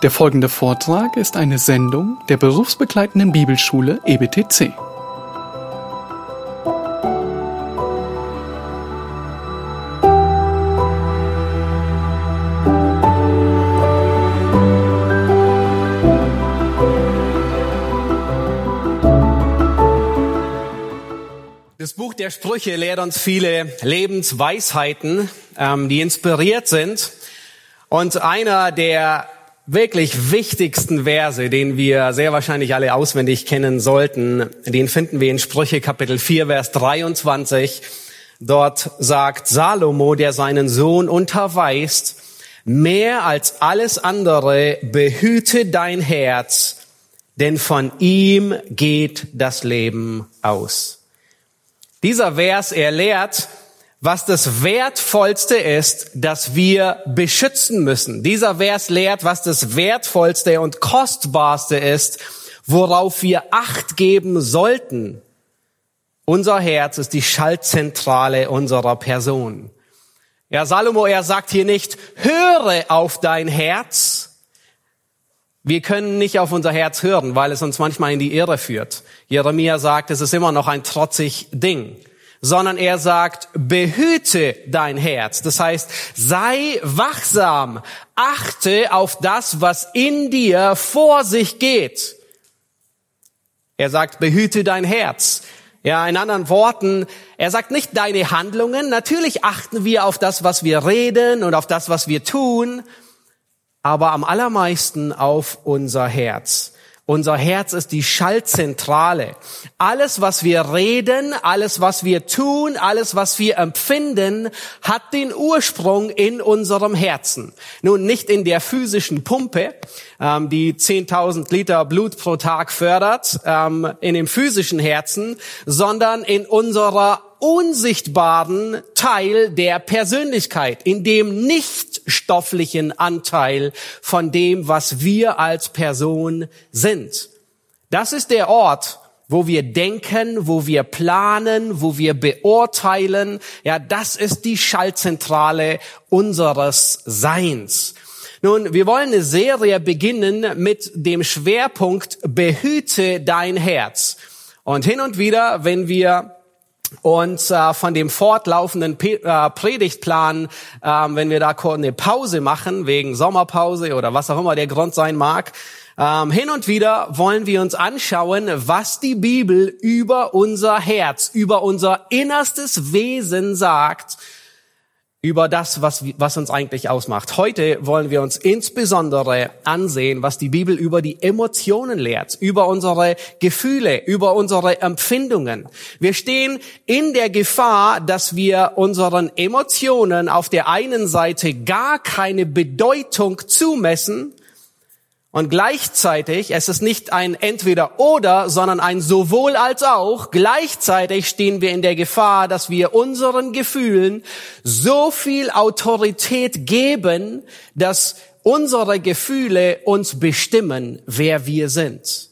Der folgende Vortrag ist eine Sendung der berufsbegleitenden Bibelschule EBTC. Das Buch der Sprüche lehrt uns viele Lebensweisheiten, ähm, die inspiriert sind. Und einer der wirklich wichtigsten Verse, den wir sehr wahrscheinlich alle auswendig kennen sollten, den finden wir in Sprüche Kapitel 4, Vers 23. Dort sagt Salomo, der seinen Sohn unterweist, mehr als alles andere behüte dein Herz, denn von ihm geht das Leben aus. Dieser Vers, er lehrt, was das Wertvollste ist, das wir beschützen müssen. Dieser Vers lehrt, was das Wertvollste und Kostbarste ist, worauf wir Acht geben sollten. Unser Herz ist die Schaltzentrale unserer Person. Ja, Salomo, er sagt hier nicht, höre auf dein Herz. Wir können nicht auf unser Herz hören, weil es uns manchmal in die Irre führt. Jeremia sagt, es ist immer noch ein trotzig Ding sondern er sagt, behüte dein Herz. Das heißt, sei wachsam, achte auf das, was in dir vor sich geht. Er sagt, behüte dein Herz. Ja, in anderen Worten, er sagt nicht deine Handlungen. Natürlich achten wir auf das, was wir reden und auf das, was wir tun, aber am allermeisten auf unser Herz. Unser Herz ist die Schaltzentrale. Alles, was wir reden, alles, was wir tun, alles, was wir empfinden, hat den Ursprung in unserem Herzen. Nun, nicht in der physischen Pumpe, ähm, die 10.000 Liter Blut pro Tag fördert, ähm, in dem physischen Herzen, sondern in unserer unsichtbaren Teil der Persönlichkeit, in dem nicht stofflichen Anteil von dem, was wir als Person sind. Das ist der Ort, wo wir denken, wo wir planen, wo wir beurteilen. Ja, das ist die Schaltzentrale unseres Seins. Nun, wir wollen eine Serie beginnen mit dem Schwerpunkt Behüte dein Herz. Und hin und wieder, wenn wir und äh, von dem fortlaufenden Pe äh, Predigtplan, äh, wenn wir da eine Pause machen, wegen Sommerpause oder was auch immer der Grund sein mag, ähm, hin und wieder wollen wir uns anschauen, was die Bibel über unser Herz, über unser innerstes Wesen sagt über das, was, was uns eigentlich ausmacht. Heute wollen wir uns insbesondere ansehen, was die Bibel über die Emotionen lehrt, über unsere Gefühle, über unsere Empfindungen. Wir stehen in der Gefahr, dass wir unseren Emotionen auf der einen Seite gar keine Bedeutung zumessen und gleichzeitig, es ist nicht ein entweder oder, sondern ein sowohl als auch, gleichzeitig stehen wir in der Gefahr, dass wir unseren Gefühlen so viel Autorität geben, dass unsere Gefühle uns bestimmen, wer wir sind.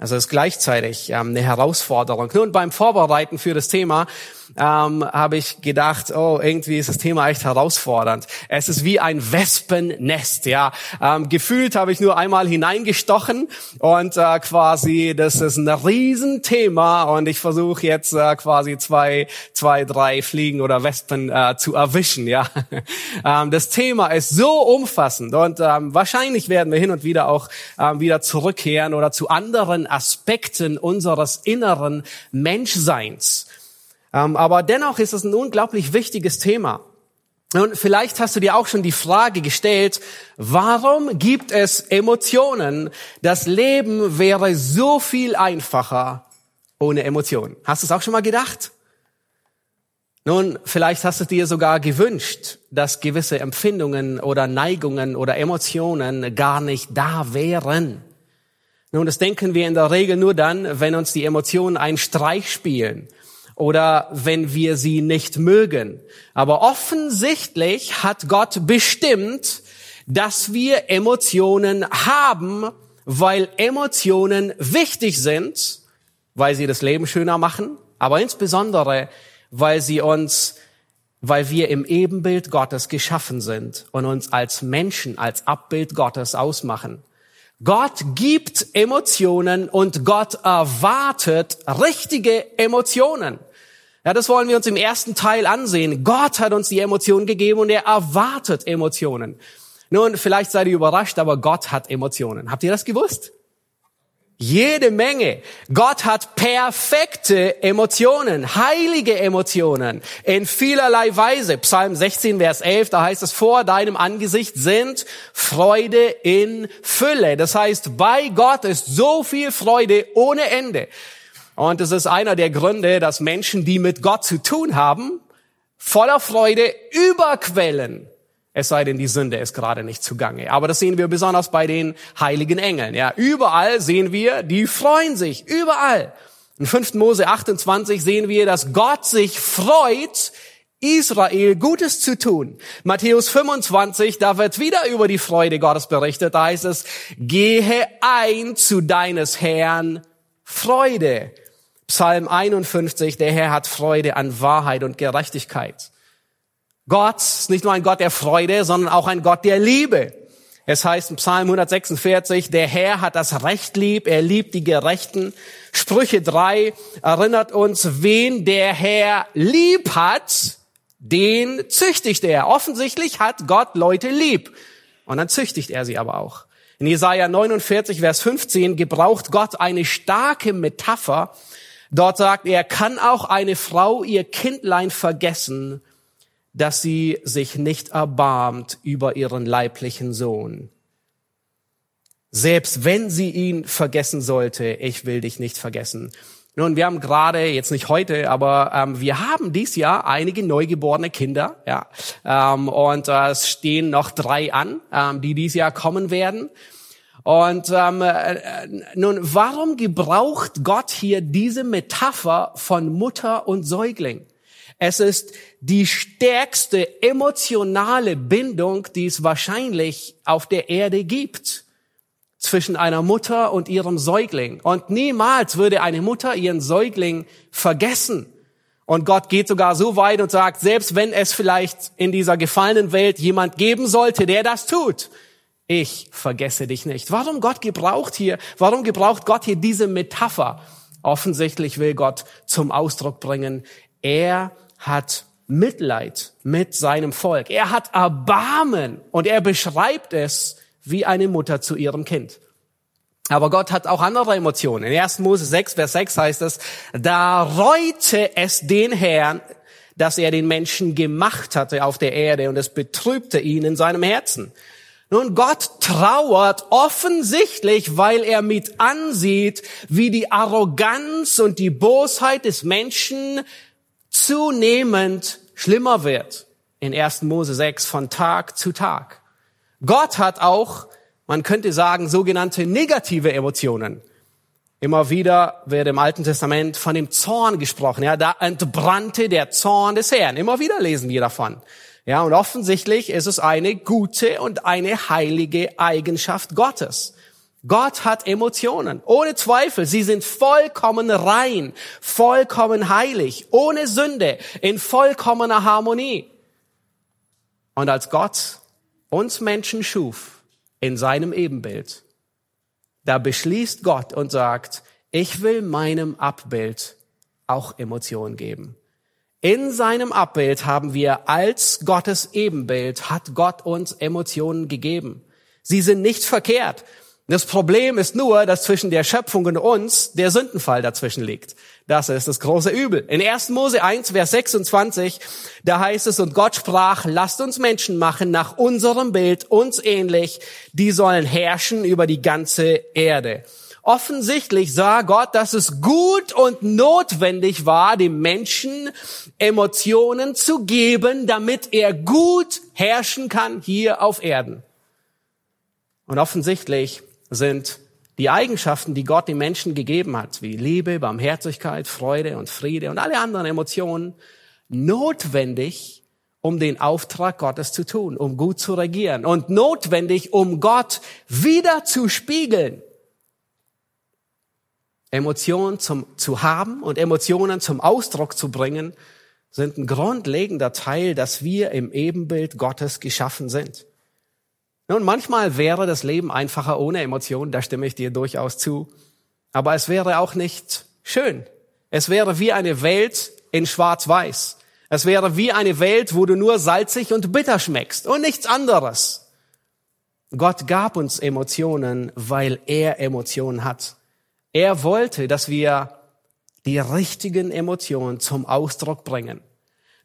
Also es ist gleichzeitig ähm, eine Herausforderung. Nun beim Vorbereiten für das Thema ähm, habe ich gedacht, oh, irgendwie ist das Thema echt herausfordernd. Es ist wie ein Wespennest, ja. Ähm, gefühlt habe ich nur einmal hineingestochen und äh, quasi, das ist ein Riesenthema und ich versuche jetzt äh, quasi zwei, zwei, drei Fliegen oder Wespen äh, zu erwischen, ja. ähm, das Thema ist so umfassend und ähm, wahrscheinlich werden wir hin und wieder auch ähm, wieder zurückkehren oder zu anderen Aspekten unseres inneren Menschseins. Ähm, aber dennoch ist es ein unglaublich wichtiges Thema. Und vielleicht hast du dir auch schon die Frage gestellt, warum gibt es Emotionen? Das Leben wäre so viel einfacher ohne Emotionen. Hast du es auch schon mal gedacht? Nun, vielleicht hast du dir sogar gewünscht, dass gewisse Empfindungen oder Neigungen oder Emotionen gar nicht da wären. Nun, das denken wir in der Regel nur dann, wenn uns die Emotionen einen Streich spielen oder wenn wir sie nicht mögen. Aber offensichtlich hat Gott bestimmt, dass wir Emotionen haben, weil Emotionen wichtig sind, weil sie das Leben schöner machen, aber insbesondere, weil sie uns weil wir im Ebenbild Gottes geschaffen sind und uns als Menschen, als Abbild Gottes ausmachen. Gott gibt Emotionen und Gott erwartet richtige Emotionen. Ja, das wollen wir uns im ersten Teil ansehen. Gott hat uns die Emotionen gegeben und er erwartet Emotionen. Nun, vielleicht seid ihr überrascht, aber Gott hat Emotionen. Habt ihr das gewusst? Jede Menge. Gott hat perfekte Emotionen, heilige Emotionen in vielerlei Weise. Psalm 16, Vers 11, da heißt es, vor deinem Angesicht sind Freude in Fülle. Das heißt, bei Gott ist so viel Freude ohne Ende. Und es ist einer der Gründe, dass Menschen, die mit Gott zu tun haben, voller Freude überquellen. Es sei denn, die Sünde ist gerade nicht zugange. Aber das sehen wir besonders bei den heiligen Engeln. Ja, überall sehen wir, die freuen sich. Überall. In 5. Mose 28 sehen wir, dass Gott sich freut, Israel Gutes zu tun. Matthäus 25, da wird wieder über die Freude Gottes berichtet. Da heißt es, gehe ein zu deines Herrn Freude. Psalm 51, der Herr hat Freude an Wahrheit und Gerechtigkeit. Gott ist nicht nur ein Gott der Freude, sondern auch ein Gott der Liebe. Es heißt in Psalm 146, der Herr hat das Recht lieb, er liebt die Gerechten. Sprüche 3 erinnert uns, wen der Herr lieb hat, den züchtigt er. Offensichtlich hat Gott Leute lieb. Und dann züchtigt er sie aber auch. In Jesaja 49, Vers 15 gebraucht Gott eine starke Metapher. Dort sagt er, kann auch eine Frau ihr Kindlein vergessen dass sie sich nicht erbarmt über ihren leiblichen Sohn. Selbst wenn sie ihn vergessen sollte, ich will dich nicht vergessen. Nun, wir haben gerade, jetzt nicht heute, aber ähm, wir haben dies Jahr einige neugeborene Kinder, ja, ähm, und äh, es stehen noch drei an, ähm, die dies Jahr kommen werden. Und ähm, äh, nun, warum gebraucht Gott hier diese Metapher von Mutter und Säugling? Es ist die stärkste emotionale Bindung, die es wahrscheinlich auf der Erde gibt zwischen einer Mutter und ihrem Säugling. Und niemals würde eine Mutter ihren Säugling vergessen. Und Gott geht sogar so weit und sagt, selbst wenn es vielleicht in dieser gefallenen Welt jemand geben sollte, der das tut, ich vergesse dich nicht. Warum Gott gebraucht hier, warum gebraucht Gott hier diese Metapher? Offensichtlich will Gott zum Ausdruck bringen, er hat Mitleid mit seinem Volk. Er hat Erbarmen und er beschreibt es wie eine Mutter zu ihrem Kind. Aber Gott hat auch andere Emotionen. In 1. Mose 6, Vers 6 heißt es, da reute es den Herrn, dass er den Menschen gemacht hatte auf der Erde und es betrübte ihn in seinem Herzen. Nun, Gott trauert offensichtlich, weil er mit ansieht, wie die Arroganz und die Bosheit des Menschen zunehmend schlimmer wird. In 1. Mose 6 von Tag zu Tag. Gott hat auch, man könnte sagen, sogenannte negative Emotionen. Immer wieder wird im Alten Testament von dem Zorn gesprochen. Ja, da entbrannte der Zorn des Herrn. Immer wieder lesen wir davon. Ja, und offensichtlich ist es eine gute und eine heilige Eigenschaft Gottes. Gott hat Emotionen, ohne Zweifel. Sie sind vollkommen rein, vollkommen heilig, ohne Sünde, in vollkommener Harmonie. Und als Gott uns Menschen schuf in seinem Ebenbild, da beschließt Gott und sagt, ich will meinem Abbild auch Emotionen geben. In seinem Abbild haben wir als Gottes Ebenbild, hat Gott uns Emotionen gegeben. Sie sind nicht verkehrt. Das Problem ist nur, dass zwischen der Schöpfung und uns der Sündenfall dazwischen liegt. Das ist das große Übel. In 1. Mose 1, Vers 26, da heißt es, und Gott sprach, lasst uns Menschen machen nach unserem Bild, uns ähnlich, die sollen herrschen über die ganze Erde. Offensichtlich sah Gott, dass es gut und notwendig war, dem Menschen Emotionen zu geben, damit er gut herrschen kann hier auf Erden. Und offensichtlich sind die Eigenschaften, die Gott den Menschen gegeben hat, wie Liebe, Barmherzigkeit, Freude und Friede und alle anderen Emotionen, notwendig, um den Auftrag Gottes zu tun, um gut zu regieren und notwendig, um Gott wieder zu spiegeln. Emotionen zum, zu haben und Emotionen zum Ausdruck zu bringen, sind ein grundlegender Teil, dass wir im Ebenbild Gottes geschaffen sind. Nun, manchmal wäre das Leben einfacher ohne Emotionen, da stimme ich dir durchaus zu. Aber es wäre auch nicht schön. Es wäre wie eine Welt in Schwarz-Weiß. Es wäre wie eine Welt, wo du nur salzig und bitter schmeckst und nichts anderes. Gott gab uns Emotionen, weil er Emotionen hat. Er wollte, dass wir die richtigen Emotionen zum Ausdruck bringen.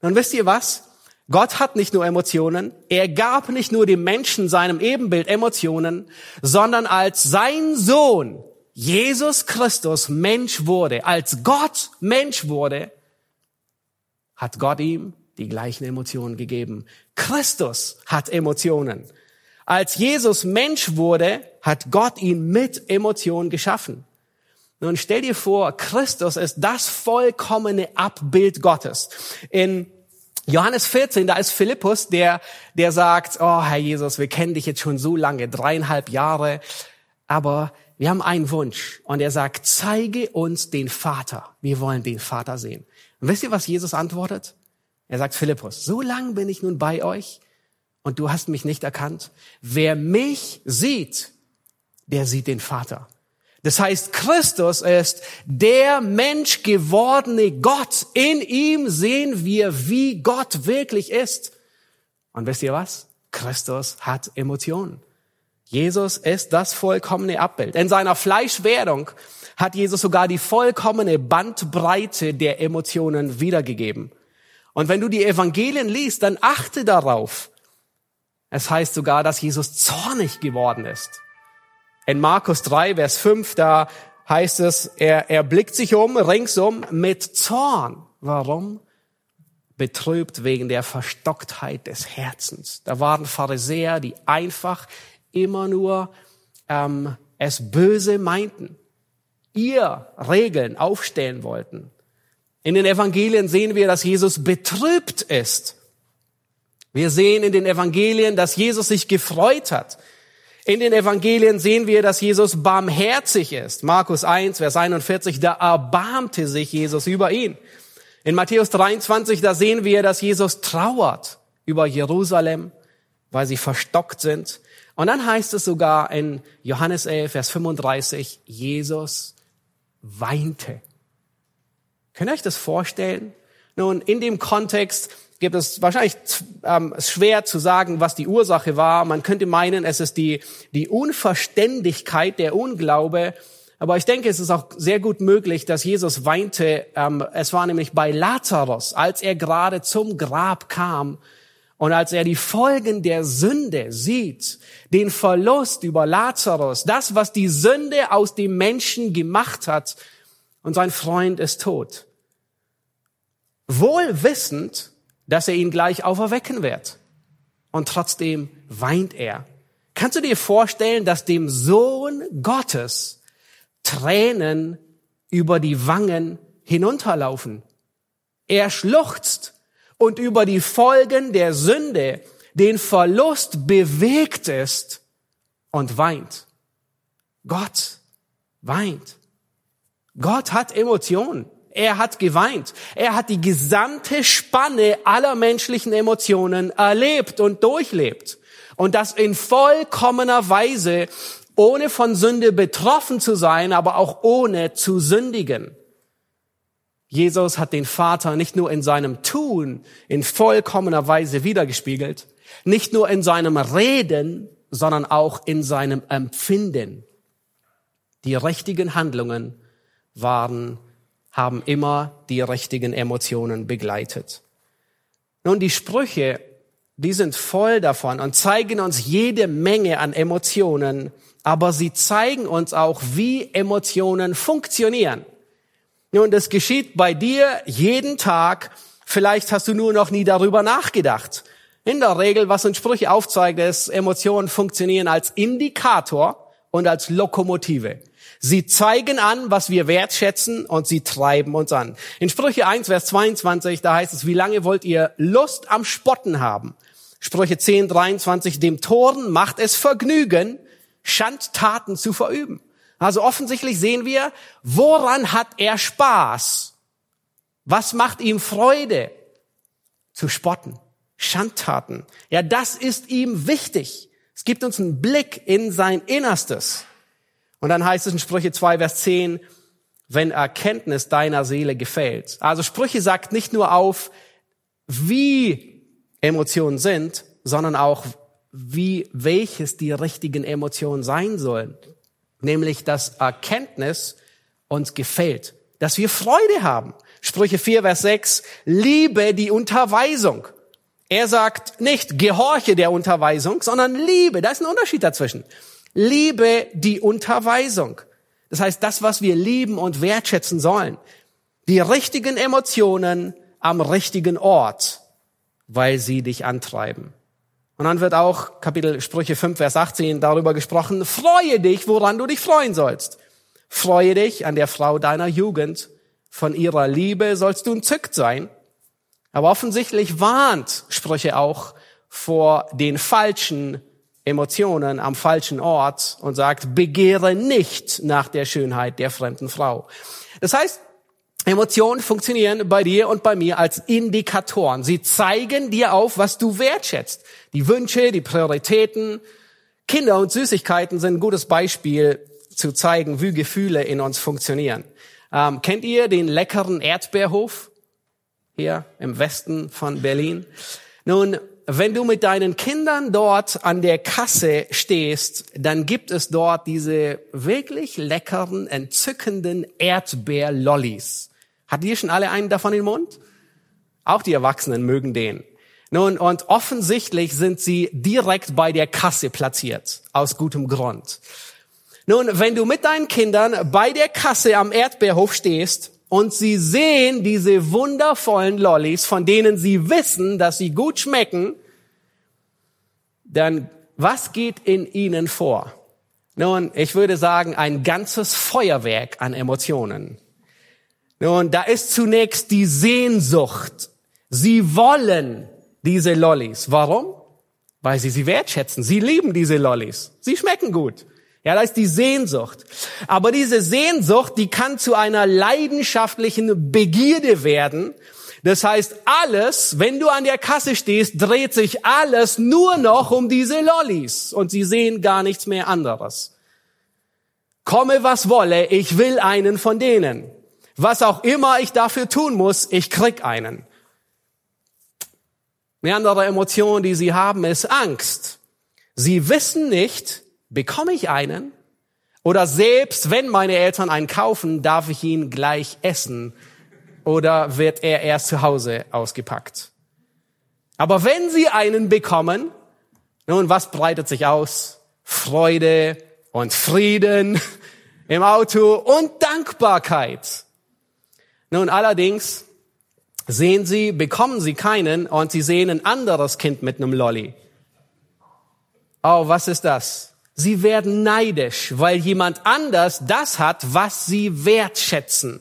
Nun wisst ihr was? Gott hat nicht nur Emotionen, er gab nicht nur dem Menschen seinem Ebenbild Emotionen, sondern als sein Sohn Jesus Christus Mensch wurde, als Gott Mensch wurde, hat Gott ihm die gleichen Emotionen gegeben. Christus hat Emotionen. Als Jesus Mensch wurde, hat Gott ihn mit Emotionen geschaffen. Nun stell dir vor, Christus ist das vollkommene Abbild Gottes. In Johannes 14, da ist Philippus, der, der sagt, oh Herr Jesus, wir kennen dich jetzt schon so lange, dreieinhalb Jahre, aber wir haben einen Wunsch. Und er sagt, zeige uns den Vater. Wir wollen den Vater sehen. Und wisst ihr, was Jesus antwortet? Er sagt, Philippus, so lange bin ich nun bei euch und du hast mich nicht erkannt. Wer mich sieht, der sieht den Vater. Das heißt, Christus ist der Mensch gewordene Gott. In ihm sehen wir, wie Gott wirklich ist. Und wisst ihr was? Christus hat Emotionen. Jesus ist das vollkommene Abbild. In seiner Fleischwerdung hat Jesus sogar die vollkommene Bandbreite der Emotionen wiedergegeben. Und wenn du die Evangelien liest, dann achte darauf. Es heißt sogar, dass Jesus zornig geworden ist. In Markus 3, Vers 5, da heißt es, er, er blickt sich um, ringsum, mit Zorn. Warum? Betrübt wegen der Verstocktheit des Herzens. Da waren Pharisäer, die einfach immer nur ähm, es böse meinten, ihr Regeln aufstellen wollten. In den Evangelien sehen wir, dass Jesus betrübt ist. Wir sehen in den Evangelien, dass Jesus sich gefreut hat. In den Evangelien sehen wir, dass Jesus barmherzig ist. Markus 1, Vers 41, da erbarmte sich Jesus über ihn. In Matthäus 23, da sehen wir, dass Jesus trauert über Jerusalem, weil sie verstockt sind. Und dann heißt es sogar in Johannes 11, Vers 35, Jesus weinte. Könnt ihr euch das vorstellen? Nun, in dem Kontext gibt es wahrscheinlich ähm, schwer zu sagen, was die Ursache war. Man könnte meinen, es ist die, die Unverständigkeit, der Unglaube. Aber ich denke, es ist auch sehr gut möglich, dass Jesus weinte. Ähm, es war nämlich bei Lazarus, als er gerade zum Grab kam und als er die Folgen der Sünde sieht, den Verlust über Lazarus, das, was die Sünde aus dem Menschen gemacht hat, und sein Freund ist tot. Wohl wissend, dass er ihn gleich auferwecken wird. Und trotzdem weint er. Kannst du dir vorstellen, dass dem Sohn Gottes Tränen über die Wangen hinunterlaufen? Er schluchzt und über die Folgen der Sünde, den Verlust bewegt ist und weint. Gott weint. Gott hat Emotionen. Er hat geweint. Er hat die gesamte Spanne aller menschlichen Emotionen erlebt und durchlebt. Und das in vollkommener Weise, ohne von Sünde betroffen zu sein, aber auch ohne zu sündigen. Jesus hat den Vater nicht nur in seinem Tun in vollkommener Weise wiedergespiegelt, nicht nur in seinem Reden, sondern auch in seinem Empfinden. Die richtigen Handlungen waren haben immer die richtigen Emotionen begleitet. Nun, die Sprüche, die sind voll davon und zeigen uns jede Menge an Emotionen, aber sie zeigen uns auch, wie Emotionen funktionieren. Nun, das geschieht bei dir jeden Tag. Vielleicht hast du nur noch nie darüber nachgedacht. In der Regel, was uns Sprüche aufzeigt, ist, Emotionen funktionieren als Indikator und als Lokomotive. Sie zeigen an, was wir wertschätzen und sie treiben uns an. In Sprüche 1, Vers 22, da heißt es, wie lange wollt ihr Lust am Spotten haben? Sprüche 10, 23, dem Toren macht es Vergnügen, Schandtaten zu verüben. Also offensichtlich sehen wir, woran hat er Spaß? Was macht ihm Freude? zu spotten, Schandtaten. Ja, das ist ihm wichtig. Es gibt uns einen Blick in sein Innerstes. Und dann heißt es in Sprüche 2, Vers 10, wenn Erkenntnis deiner Seele gefällt. Also Sprüche sagt nicht nur auf, wie Emotionen sind, sondern auch, wie, welches die richtigen Emotionen sein sollen. Nämlich, dass Erkenntnis uns gefällt, dass wir Freude haben. Sprüche 4, Vers 6, liebe die Unterweisung. Er sagt nicht, gehorche der Unterweisung, sondern liebe. Da ist ein Unterschied dazwischen. Liebe die Unterweisung. Das heißt, das, was wir lieben und wertschätzen sollen. Die richtigen Emotionen am richtigen Ort, weil sie dich antreiben. Und dann wird auch Kapitel Sprüche 5, Vers 18 darüber gesprochen, freue dich, woran du dich freuen sollst. Freue dich an der Frau deiner Jugend. Von ihrer Liebe sollst du entzückt sein. Aber offensichtlich warnt Sprüche auch vor den falschen Emotionen am falschen Ort und sagt, begehre nicht nach der Schönheit der fremden Frau. Das heißt, Emotionen funktionieren bei dir und bei mir als Indikatoren. Sie zeigen dir auf, was du wertschätzt. Die Wünsche, die Prioritäten. Kinder und Süßigkeiten sind ein gutes Beispiel zu zeigen, wie Gefühle in uns funktionieren. Ähm, kennt ihr den leckeren Erdbeerhof hier im Westen von Berlin? Nun, wenn du mit deinen Kindern dort an der Kasse stehst, dann gibt es dort diese wirklich leckeren, entzückenden Erdbeerlollis. Hat ihr schon alle einen davon im Mund? Auch die Erwachsenen mögen den. Nun, und offensichtlich sind sie direkt bei der Kasse platziert, aus gutem Grund. Nun, wenn du mit deinen Kindern bei der Kasse am Erdbeerhof stehst und sie sehen diese wundervollen Lollis, von denen sie wissen, dass sie gut schmecken, dann was geht in ihnen vor? Nun, ich würde sagen, ein ganzes Feuerwerk an Emotionen. Nun, da ist zunächst die Sehnsucht. Sie wollen diese Lollis. Warum? Weil sie sie wertschätzen. Sie lieben diese Lollis. Sie schmecken gut. Ja, da ist die Sehnsucht. Aber diese Sehnsucht, die kann zu einer leidenschaftlichen Begierde werden. Das heißt, alles, wenn du an der Kasse stehst, dreht sich alles nur noch um diese Lollis und sie sehen gar nichts mehr anderes. Komme was wolle, ich will einen von denen. Was auch immer ich dafür tun muss, ich krieg einen. Eine andere Emotion, die sie haben, ist Angst. Sie wissen nicht, Bekomme ich einen? Oder selbst wenn meine Eltern einen kaufen, darf ich ihn gleich essen? Oder wird er erst zu Hause ausgepackt? Aber wenn sie einen bekommen, nun, was breitet sich aus? Freude und Frieden im Auto und Dankbarkeit. Nun, allerdings sehen sie, bekommen sie keinen und sie sehen ein anderes Kind mit einem Lolly. Oh, was ist das? Sie werden neidisch, weil jemand anders das hat, was sie wertschätzen.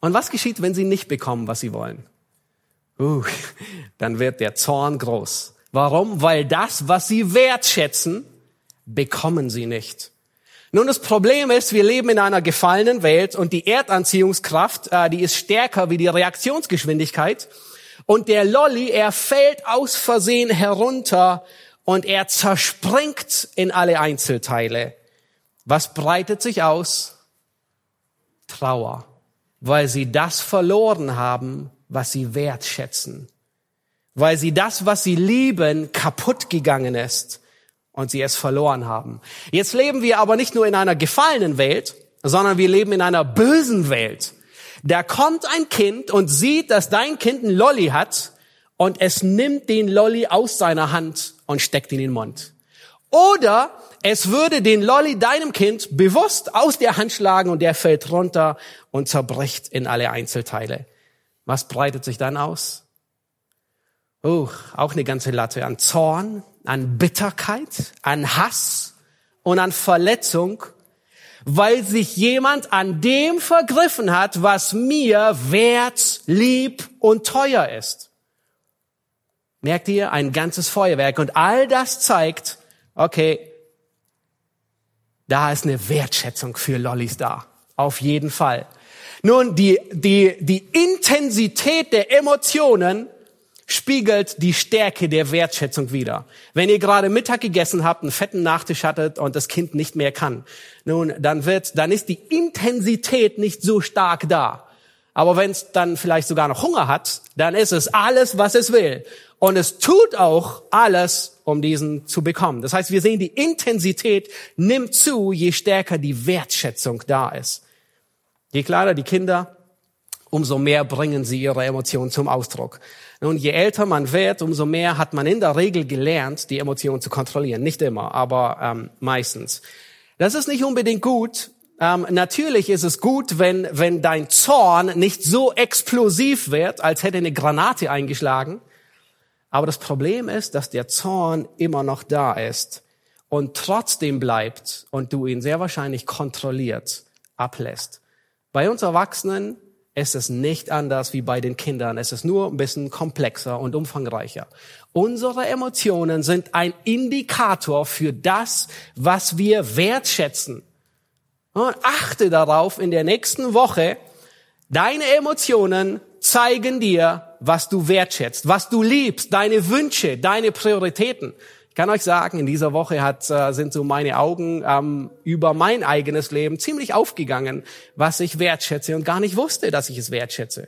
Und was geschieht, wenn sie nicht bekommen, was sie wollen? Uh, dann wird der Zorn groß. Warum? Weil das, was sie wertschätzen, bekommen sie nicht. Nun, das Problem ist, wir leben in einer gefallenen Welt und die Erdanziehungskraft, äh, die ist stärker wie die Reaktionsgeschwindigkeit. Und der Lolly, er fällt aus Versehen herunter und er zerspringt in alle Einzelteile. Was breitet sich aus? Trauer, weil sie das verloren haben, was sie wertschätzen, weil sie das, was sie lieben, kaputt gegangen ist und sie es verloren haben. Jetzt leben wir aber nicht nur in einer gefallenen Welt, sondern wir leben in einer bösen Welt. Da kommt ein Kind und sieht, dass dein Kind ein Lolly hat und es nimmt den Lolly aus seiner Hand und steckt ihn in den Mund. Oder es würde den Lolly deinem Kind bewusst aus der Hand schlagen und der fällt runter und zerbricht in alle Einzelteile. Was breitet sich dann aus? Oh, auch eine ganze Latte an Zorn, an Bitterkeit, an Hass und an Verletzung, weil sich jemand an dem vergriffen hat, was mir wert, lieb und teuer ist. Merkt ihr? Ein ganzes Feuerwerk. Und all das zeigt, okay, da ist eine Wertschätzung für Lollis da. Auf jeden Fall. Nun, die, die, die Intensität der Emotionen spiegelt die Stärke der Wertschätzung wider. Wenn ihr gerade Mittag gegessen habt, einen fetten Nachtisch hattet und das Kind nicht mehr kann, nun, dann wird, dann ist die Intensität nicht so stark da. Aber wenn es dann vielleicht sogar noch Hunger hat, dann ist es alles, was es will. Und es tut auch alles, um diesen zu bekommen. Das heißt, wir sehen, die Intensität nimmt zu, je stärker die Wertschätzung da ist. Je klarer die Kinder, umso mehr bringen sie ihre Emotionen zum Ausdruck. Nun, je älter man wird, umso mehr hat man in der Regel gelernt, die Emotionen zu kontrollieren. Nicht immer, aber ähm, meistens. Das ist nicht unbedingt gut. Ähm, natürlich ist es gut, wenn, wenn dein Zorn nicht so explosiv wird, als hätte eine Granate eingeschlagen. Aber das Problem ist, dass der Zorn immer noch da ist und trotzdem bleibt und du ihn sehr wahrscheinlich kontrolliert ablässt. Bei uns Erwachsenen ist es nicht anders wie bei den Kindern. Es ist nur ein bisschen komplexer und umfangreicher. Unsere Emotionen sind ein Indikator für das, was wir wertschätzen. Und achte darauf, in der nächsten Woche, deine Emotionen zeigen dir, was du wertschätzt, was du liebst, deine Wünsche, deine Prioritäten kann euch sagen, in dieser Woche hat, äh, sind so meine Augen ähm, über mein eigenes Leben ziemlich aufgegangen, was ich wertschätze und gar nicht wusste, dass ich es wertschätze.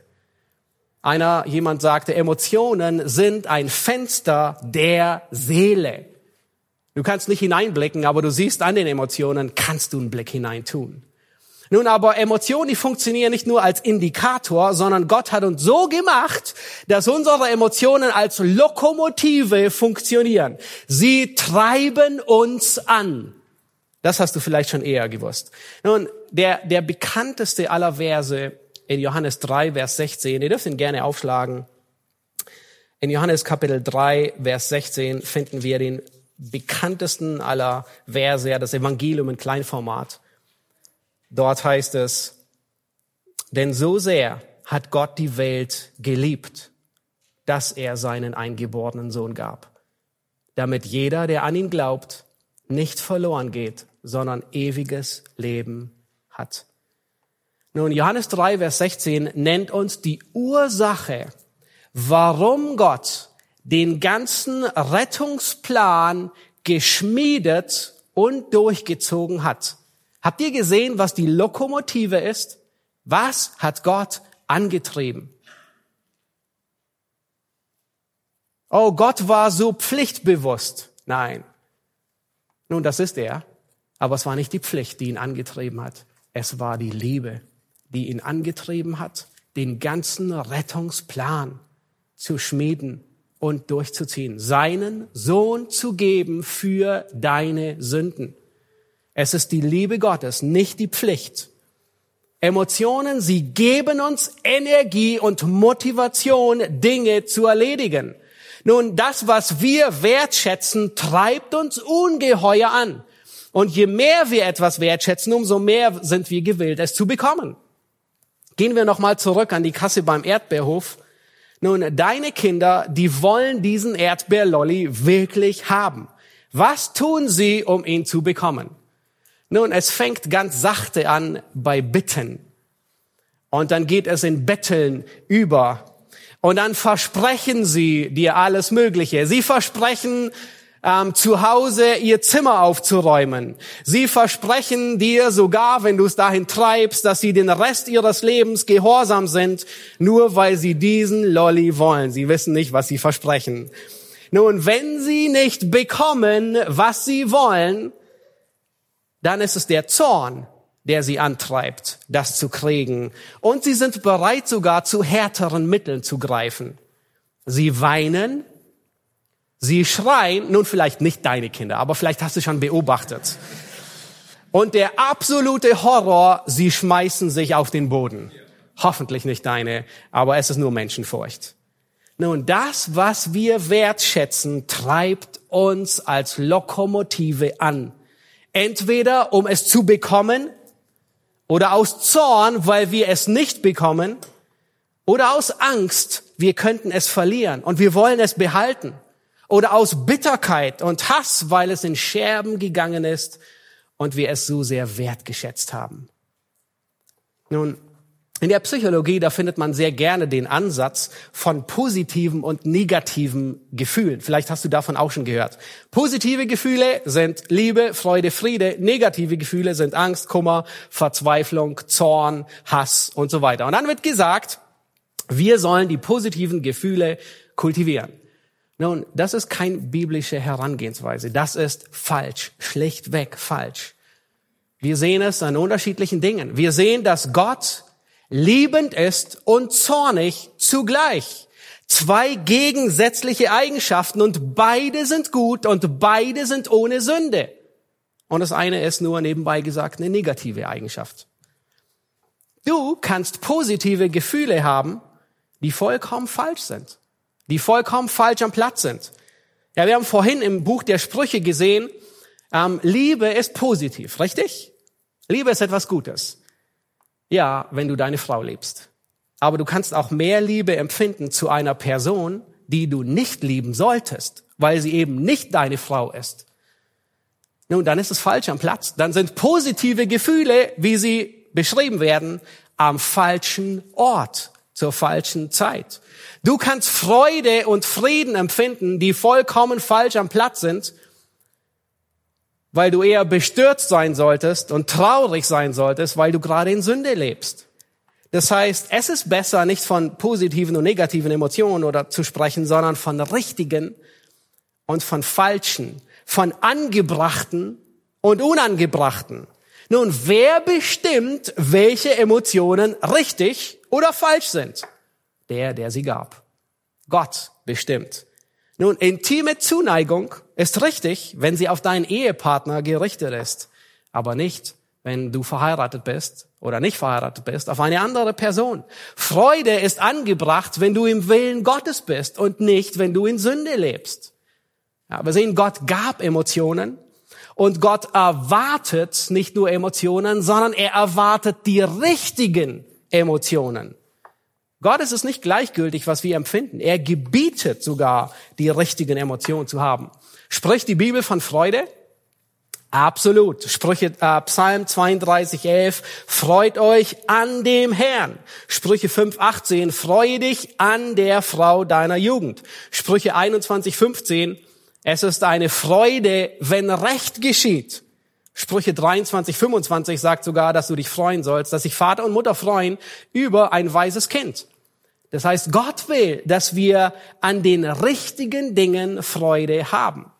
Einer, jemand sagte, Emotionen sind ein Fenster der Seele. Du kannst nicht hineinblicken, aber du siehst an den Emotionen, kannst du einen Blick hineintun. Nun aber Emotionen, die funktionieren nicht nur als Indikator, sondern Gott hat uns so gemacht, dass unsere Emotionen als Lokomotive funktionieren. Sie treiben uns an. Das hast du vielleicht schon eher gewusst. Nun, der, der bekannteste aller Verse in Johannes 3, Vers 16, ihr dürft ihn gerne aufschlagen. In Johannes Kapitel 3, Vers 16 finden wir den bekanntesten aller Verse, das Evangelium in Kleinformat. Dort heißt es, denn so sehr hat Gott die Welt geliebt, dass er seinen eingeborenen Sohn gab, damit jeder, der an ihn glaubt, nicht verloren geht, sondern ewiges Leben hat. Nun, Johannes 3, Vers 16 nennt uns die Ursache, warum Gott den ganzen Rettungsplan geschmiedet und durchgezogen hat. Habt ihr gesehen, was die Lokomotive ist? Was hat Gott angetrieben? Oh, Gott war so pflichtbewusst. Nein. Nun, das ist er. Aber es war nicht die Pflicht, die ihn angetrieben hat. Es war die Liebe, die ihn angetrieben hat, den ganzen Rettungsplan zu schmieden und durchzuziehen. Seinen Sohn zu geben für deine Sünden. Es ist die Liebe Gottes, nicht die Pflicht. Emotionen, sie geben uns Energie und Motivation, Dinge zu erledigen. Nun, das, was wir wertschätzen, treibt uns ungeheuer an. Und je mehr wir etwas wertschätzen, umso mehr sind wir gewillt, es zu bekommen. Gehen wir nochmal zurück an die Kasse beim Erdbeerhof. Nun, deine Kinder, die wollen diesen Erdbeerlolli wirklich haben. Was tun sie, um ihn zu bekommen? Nun, es fängt ganz sachte an bei Bitten. Und dann geht es in Betteln über. Und dann versprechen sie dir alles Mögliche. Sie versprechen, ähm, zu Hause ihr Zimmer aufzuräumen. Sie versprechen dir sogar, wenn du es dahin treibst, dass sie den Rest ihres Lebens gehorsam sind, nur weil sie diesen Lolly wollen. Sie wissen nicht, was sie versprechen. Nun, wenn sie nicht bekommen, was sie wollen, dann ist es der Zorn, der sie antreibt, das zu kriegen. Und sie sind bereit sogar zu härteren Mitteln zu greifen. Sie weinen, sie schreien, nun vielleicht nicht deine Kinder, aber vielleicht hast du schon beobachtet. Und der absolute Horror, sie schmeißen sich auf den Boden. Hoffentlich nicht deine, aber es ist nur Menschenfurcht. Nun, das, was wir wertschätzen, treibt uns als Lokomotive an. Entweder um es zu bekommen oder aus Zorn, weil wir es nicht bekommen oder aus Angst, wir könnten es verlieren und wir wollen es behalten oder aus Bitterkeit und Hass, weil es in Scherben gegangen ist und wir es so sehr wertgeschätzt haben. Nun, In der Psychologie, da findet man sehr gerne den Ansatz von positiven und negativen Gefühlen. Vielleicht hast du davon auch schon gehört. Positive Gefühle sind Liebe, Freude, Friede. Negative Gefühle sind Angst, Kummer, Verzweiflung, Zorn, Hass und so weiter. Und dann wird gesagt, wir sollen die positiven Gefühle kultivieren. Nun, das ist kein biblische Herangehensweise. Das ist falsch, schlichtweg falsch. Wir sehen es an unterschiedlichen Dingen. Wir sehen, dass Gott liebend ist und zornig zugleich. Zwei gegensätzliche Eigenschaften und beide sind gut und beide sind ohne Sünde. Und das eine ist nur nebenbei gesagt eine negative Eigenschaft. Du kannst positive Gefühle haben, die vollkommen falsch sind, die vollkommen falsch am Platz sind. Ja, wir haben vorhin im Buch der Sprüche gesehen, ähm, Liebe ist positiv, richtig? Liebe ist etwas Gutes. Ja, wenn du deine Frau liebst. Aber du kannst auch mehr Liebe empfinden zu einer Person, die du nicht lieben solltest, weil sie eben nicht deine Frau ist. Nun, dann ist es falsch am Platz. Dann sind positive Gefühle, wie sie beschrieben werden, am falschen Ort, zur falschen Zeit. Du kannst Freude und Frieden empfinden, die vollkommen falsch am Platz sind, weil du eher bestürzt sein solltest und traurig sein solltest, weil du gerade in Sünde lebst. Das heißt, es ist besser, nicht von positiven und negativen Emotionen oder zu sprechen, sondern von richtigen und von falschen, von angebrachten und unangebrachten. Nun, wer bestimmt, welche Emotionen richtig oder falsch sind? Der, der sie gab. Gott bestimmt. Nun, intime Zuneigung ist richtig, wenn sie auf deinen Ehepartner gerichtet ist, aber nicht, wenn du verheiratet bist oder nicht verheiratet bist, auf eine andere Person. Freude ist angebracht, wenn du im Willen Gottes bist und nicht, wenn du in Sünde lebst. Ja, wir sehen, Gott gab Emotionen und Gott erwartet nicht nur Emotionen, sondern er erwartet die richtigen Emotionen. Gott ist es nicht gleichgültig, was wir empfinden. Er gebietet sogar, die richtigen Emotionen zu haben. Spricht die Bibel von Freude? Absolut. Sprüche, äh, Psalm 32, 11, freut euch an dem Herrn. Sprüche 5, 18, freue dich an der Frau deiner Jugend. Sprüche 21, 15, es ist eine Freude, wenn Recht geschieht. Sprüche 23, 25 sagt sogar, dass du dich freuen sollst, dass sich Vater und Mutter freuen über ein weises Kind. Das heißt, Gott will, dass wir an den richtigen Dingen Freude haben.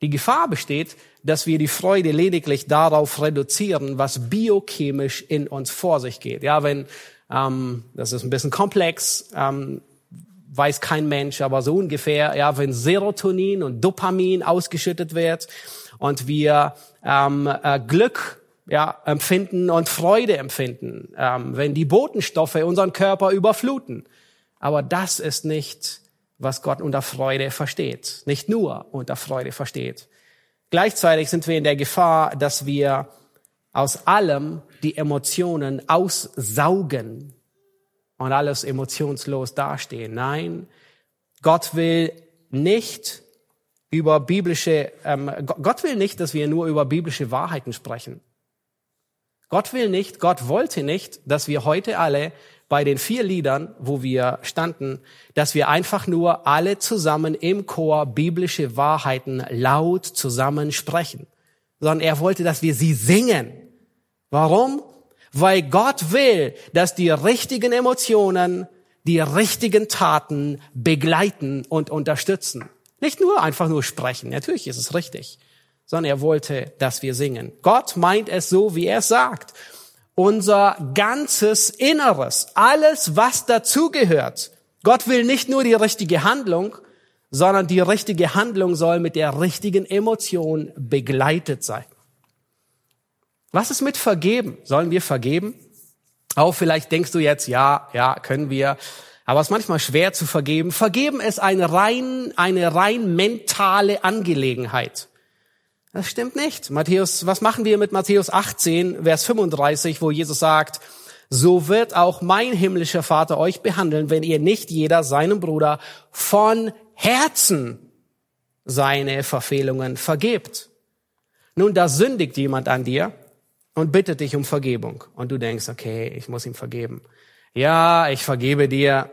Die Gefahr besteht, dass wir die Freude lediglich darauf reduzieren, was biochemisch in uns vor sich geht. Ja, wenn ähm, das ist ein bisschen komplex, ähm, weiß kein Mensch, aber so ungefähr. Ja, wenn Serotonin und Dopamin ausgeschüttet wird und wir ähm, äh, Glück ja, empfinden und Freude empfinden, ähm, wenn die Botenstoffe unseren Körper überfluten. Aber das ist nicht, was Gott unter Freude versteht. Nicht nur unter Freude versteht. Gleichzeitig sind wir in der Gefahr, dass wir aus allem die Emotionen aussaugen und alles emotionslos dastehen. Nein, Gott will nicht über biblische, ähm, Gott will nicht, dass wir nur über biblische Wahrheiten sprechen. Gott will nicht, Gott wollte nicht, dass wir heute alle bei den vier Liedern, wo wir standen, dass wir einfach nur alle zusammen im Chor biblische Wahrheiten laut zusammen sprechen, sondern er wollte, dass wir sie singen. Warum? Weil Gott will, dass die richtigen Emotionen die richtigen Taten begleiten und unterstützen. Nicht nur einfach nur sprechen. Natürlich ist es richtig sondern er wollte, dass wir singen. Gott meint es so, wie er sagt. Unser ganzes Inneres, alles, was dazugehört. Gott will nicht nur die richtige Handlung, sondern die richtige Handlung soll mit der richtigen Emotion begleitet sein. Was ist mit vergeben? Sollen wir vergeben? Auch vielleicht denkst du jetzt, ja, ja, können wir. Aber es ist manchmal schwer zu vergeben. Vergeben ist eine rein, eine rein mentale Angelegenheit. Das stimmt nicht. Matthäus, was machen wir mit Matthäus 18, Vers 35, wo Jesus sagt, so wird auch mein himmlischer Vater euch behandeln, wenn ihr nicht jeder seinem Bruder von Herzen seine Verfehlungen vergebt. Nun, da sündigt jemand an dir und bittet dich um Vergebung. Und du denkst, okay, ich muss ihm vergeben. Ja, ich vergebe dir.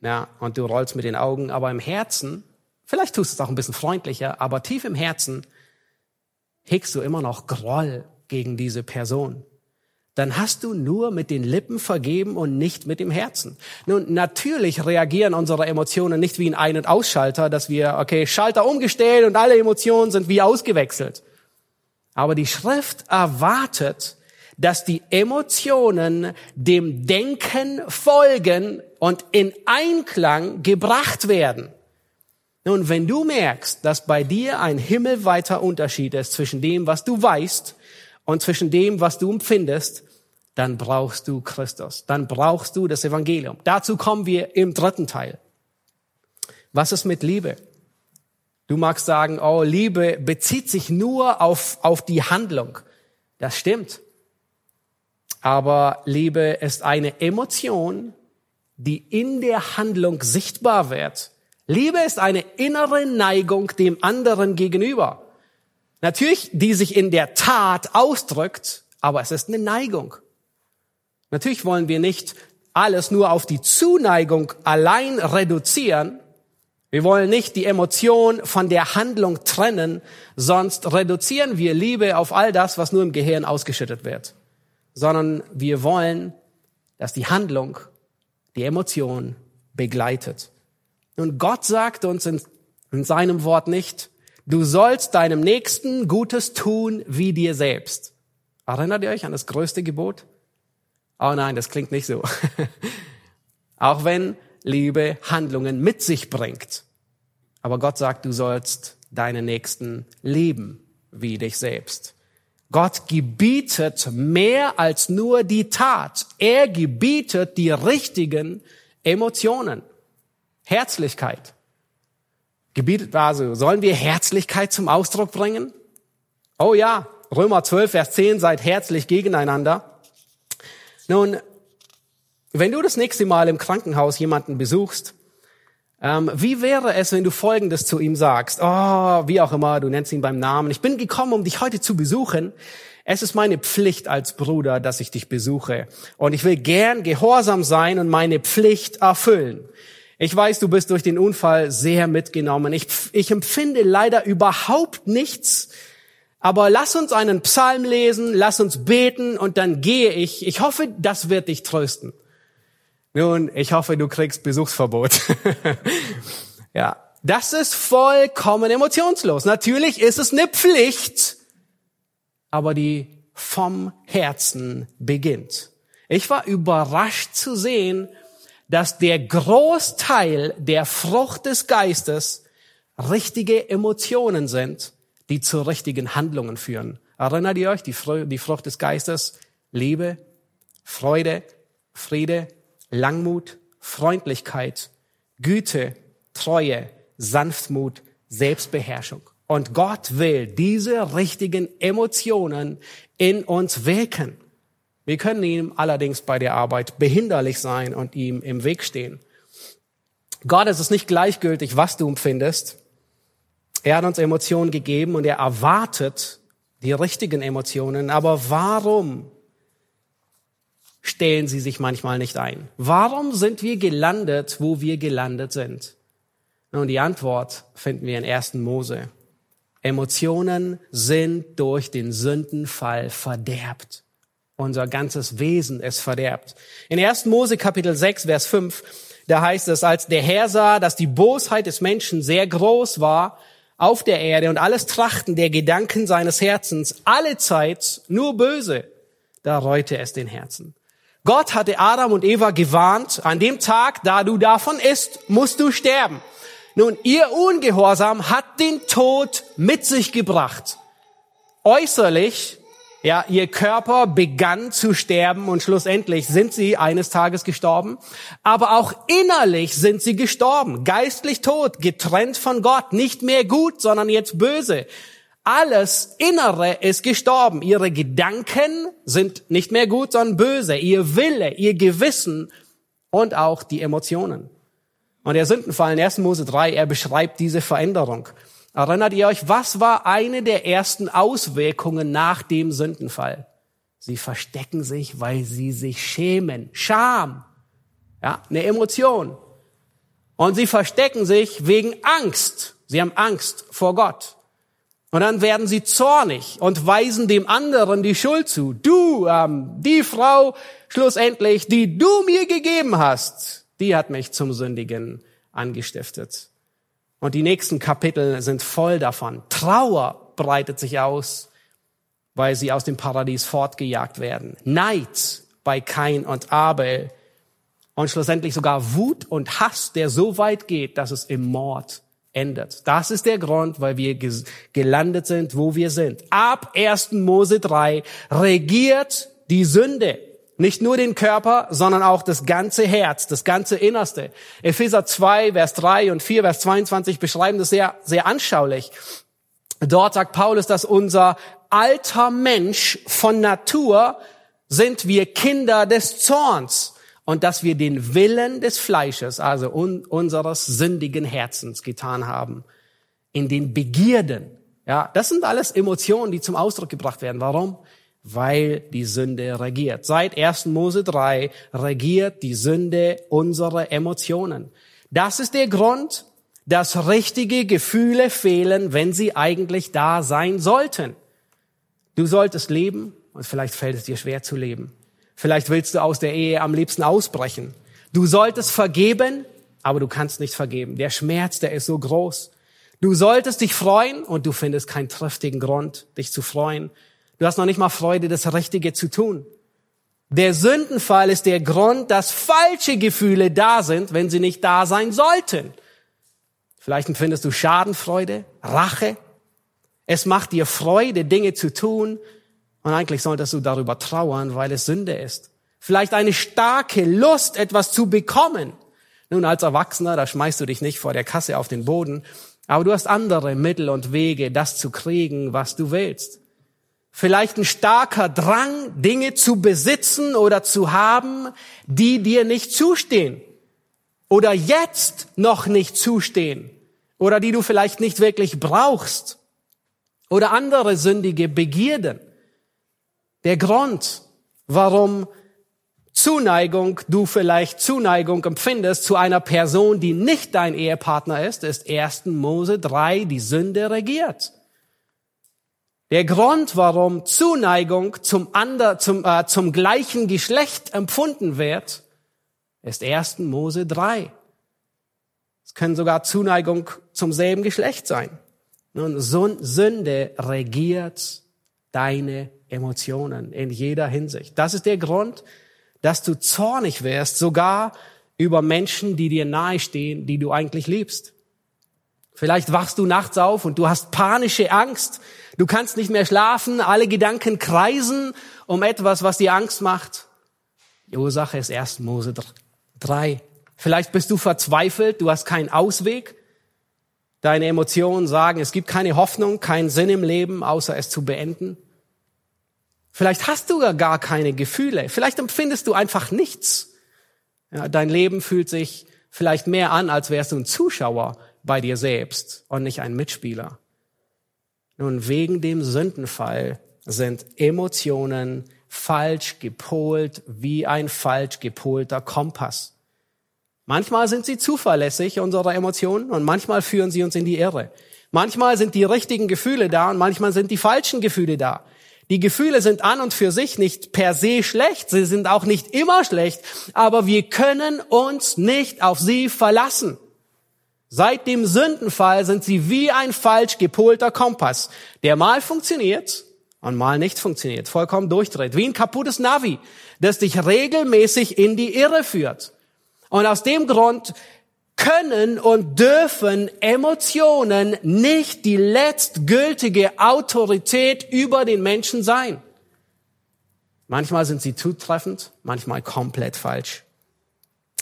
Ja, und du rollst mit den Augen, aber im Herzen, vielleicht tust du es auch ein bisschen freundlicher, aber tief im Herzen hegst du immer noch Groll gegen diese Person dann hast du nur mit den Lippen vergeben und nicht mit dem Herzen. Nun, natürlich reagieren unsere Emotionen nicht wie ein Ein- und Ausschalter, dass wir, okay, Schalter umgestellt und alle Emotionen sind wie ausgewechselt. Aber die Schrift erwartet, dass die Emotionen dem Denken folgen und in Einklang gebracht werden. Nun, wenn du merkst, dass bei dir ein himmelweiter Unterschied ist zwischen dem, was du weißt und zwischen dem, was du empfindest, dann brauchst du Christus. Dann brauchst du das Evangelium. Dazu kommen wir im dritten Teil. Was ist mit Liebe? Du magst sagen, oh, Liebe bezieht sich nur auf, auf die Handlung. Das stimmt. Aber Liebe ist eine Emotion, die in der Handlung sichtbar wird. Liebe ist eine innere Neigung dem anderen gegenüber. Natürlich, die sich in der Tat ausdrückt, aber es ist eine Neigung. Natürlich wollen wir nicht alles nur auf die Zuneigung allein reduzieren. Wir wollen nicht die Emotion von der Handlung trennen, sonst reduzieren wir Liebe auf all das, was nur im Gehirn ausgeschüttet wird. Sondern wir wollen, dass die Handlung die Emotion begleitet. Und Gott sagt uns in, in seinem Wort nicht, du sollst deinem Nächsten Gutes tun wie dir selbst. Erinnert ihr euch an das größte Gebot? Oh nein, das klingt nicht so. Auch wenn Liebe Handlungen mit sich bringt. Aber Gott sagt, du sollst deine Nächsten lieben wie dich selbst. Gott gebietet mehr als nur die Tat. Er gebietet die richtigen Emotionen. Herzlichkeit. Gebietet also, sollen wir Herzlichkeit zum Ausdruck bringen? Oh ja, Römer 12, Vers 10, seid herzlich gegeneinander. Nun, wenn du das nächste Mal im Krankenhaus jemanden besuchst, ähm, wie wäre es, wenn du Folgendes zu ihm sagst? Oh, wie auch immer, du nennst ihn beim Namen. Ich bin gekommen, um dich heute zu besuchen. Es ist meine Pflicht als Bruder, dass ich dich besuche. Und ich will gern gehorsam sein und meine Pflicht erfüllen. Ich weiß, du bist durch den Unfall sehr mitgenommen. Ich, ich empfinde leider überhaupt nichts aber lass uns einen Psalm lesen, lass uns beten und dann gehe ich. Ich hoffe, das wird dich trösten. Nun, ich hoffe, du kriegst Besuchsverbot. ja, das ist vollkommen emotionslos. Natürlich ist es eine Pflicht, aber die vom Herzen beginnt. Ich war überrascht zu sehen, dass der Großteil der Frucht des Geistes richtige Emotionen sind die zu richtigen Handlungen führen. Erinnert ihr euch, die, Frucht des Geistes? Liebe, Freude, Friede, Langmut, Freundlichkeit, Güte, Treue, Sanftmut, Selbstbeherrschung. Und Gott will diese richtigen Emotionen in uns wirken. Wir können ihm allerdings bei der Arbeit behinderlich sein und ihm im Weg stehen. Gott ist es nicht gleichgültig, was du empfindest. Er hat uns Emotionen gegeben und er erwartet die richtigen Emotionen. Aber warum stellen sie sich manchmal nicht ein? Warum sind wir gelandet, wo wir gelandet sind? Und die Antwort finden wir in 1. Mose. Emotionen sind durch den Sündenfall verderbt. Unser ganzes Wesen ist verderbt. In 1. Mose Kapitel 6, Vers 5, da heißt es, als der Herr sah, dass die Bosheit des Menschen sehr groß war, auf der Erde und alles Trachten der Gedanken seines Herzens alle Zeit nur böse, da reute es den Herzen. Gott hatte Adam und Eva gewarnt, an dem Tag, da du davon isst, musst du sterben. Nun, ihr Ungehorsam hat den Tod mit sich gebracht. Äußerlich ja, ihr Körper begann zu sterben und schlussendlich sind sie eines Tages gestorben. Aber auch innerlich sind sie gestorben, geistlich tot, getrennt von Gott, nicht mehr gut, sondern jetzt böse. Alles Innere ist gestorben. Ihre Gedanken sind nicht mehr gut, sondern böse. Ihr Wille, ihr Gewissen und auch die Emotionen. Und der Sündenfall in 1. Mose 3, er beschreibt diese Veränderung. Erinnert ihr euch, was war eine der ersten Auswirkungen nach dem Sündenfall? Sie verstecken sich, weil sie sich schämen. Scham. Ja, eine Emotion. Und sie verstecken sich wegen Angst. Sie haben Angst vor Gott. Und dann werden sie zornig und weisen dem anderen die Schuld zu. Du, ähm, die Frau schlussendlich, die du mir gegeben hast, die hat mich zum Sündigen angestiftet. Und die nächsten Kapitel sind voll davon. Trauer breitet sich aus, weil sie aus dem Paradies fortgejagt werden. Neid bei Kain und Abel. Und schlussendlich sogar Wut und Hass, der so weit geht, dass es im Mord endet. Das ist der Grund, weil wir gelandet sind, wo wir sind. Ab 1. Mose 3 regiert die Sünde. Nicht nur den Körper, sondern auch das ganze Herz, das ganze Innerste. Epheser 2, Vers 3 und 4, Vers 22 beschreiben das sehr, sehr anschaulich. Dort sagt Paulus, dass unser alter Mensch von Natur sind wir Kinder des Zorns und dass wir den Willen des Fleisches, also un unseres sündigen Herzens getan haben, in den Begierden. Ja, das sind alles Emotionen, die zum Ausdruck gebracht werden. Warum? weil die Sünde regiert. Seit 1. Mose 3 regiert die Sünde unsere Emotionen. Das ist der Grund, dass richtige Gefühle fehlen, wenn sie eigentlich da sein sollten. Du solltest leben und vielleicht fällt es dir schwer zu leben. Vielleicht willst du aus der Ehe am liebsten ausbrechen. Du solltest vergeben, aber du kannst nicht vergeben. Der Schmerz, der ist so groß. Du solltest dich freuen und du findest keinen triftigen Grund, dich zu freuen. Du hast noch nicht mal Freude, das Richtige zu tun. Der Sündenfall ist der Grund, dass falsche Gefühle da sind, wenn sie nicht da sein sollten. Vielleicht empfindest du Schadenfreude, Rache. Es macht dir Freude, Dinge zu tun. Und eigentlich solltest du darüber trauern, weil es Sünde ist. Vielleicht eine starke Lust, etwas zu bekommen. Nun, als Erwachsener, da schmeißt du dich nicht vor der Kasse auf den Boden. Aber du hast andere Mittel und Wege, das zu kriegen, was du willst vielleicht ein starker Drang, Dinge zu besitzen oder zu haben, die dir nicht zustehen oder jetzt noch nicht zustehen oder die du vielleicht nicht wirklich brauchst oder andere sündige Begierden. Der Grund, warum Zuneigung, du vielleicht Zuneigung empfindest zu einer Person, die nicht dein Ehepartner ist, ist 1. Mose 3, die Sünde regiert. Der Grund, warum Zuneigung zum, ander, zum, äh, zum gleichen Geschlecht empfunden wird, ist 1. Mose 3. Es können sogar Zuneigung zum selben Geschlecht sein. Nun, Sünde regiert deine Emotionen in jeder Hinsicht. Das ist der Grund, dass du zornig wirst, sogar über Menschen, die dir nahestehen, die du eigentlich liebst. Vielleicht wachst du nachts auf und du hast panische Angst. Du kannst nicht mehr schlafen, alle Gedanken kreisen um etwas, was dir Angst macht. Die Ursache ist erst Mose 3. Vielleicht bist du verzweifelt, du hast keinen Ausweg. Deine Emotionen sagen, es gibt keine Hoffnung, keinen Sinn im Leben, außer es zu beenden. Vielleicht hast du gar keine Gefühle. Vielleicht empfindest du einfach nichts. Ja, dein Leben fühlt sich vielleicht mehr an, als wärst du ein Zuschauer bei dir selbst und nicht ein Mitspieler. Nun, wegen dem Sündenfall sind Emotionen falsch gepolt wie ein falsch gepolter Kompass. Manchmal sind sie zuverlässig, unsere Emotionen, und manchmal führen sie uns in die Irre. Manchmal sind die richtigen Gefühle da und manchmal sind die falschen Gefühle da. Die Gefühle sind an und für sich nicht per se schlecht, sie sind auch nicht immer schlecht, aber wir können uns nicht auf sie verlassen. Seit dem Sündenfall sind sie wie ein falsch gepolter Kompass, der mal funktioniert und mal nicht funktioniert, vollkommen durchdreht, wie ein kaputtes Navi, das dich regelmäßig in die Irre führt. Und aus dem Grund können und dürfen Emotionen nicht die letztgültige Autorität über den Menschen sein. Manchmal sind sie zutreffend, manchmal komplett falsch.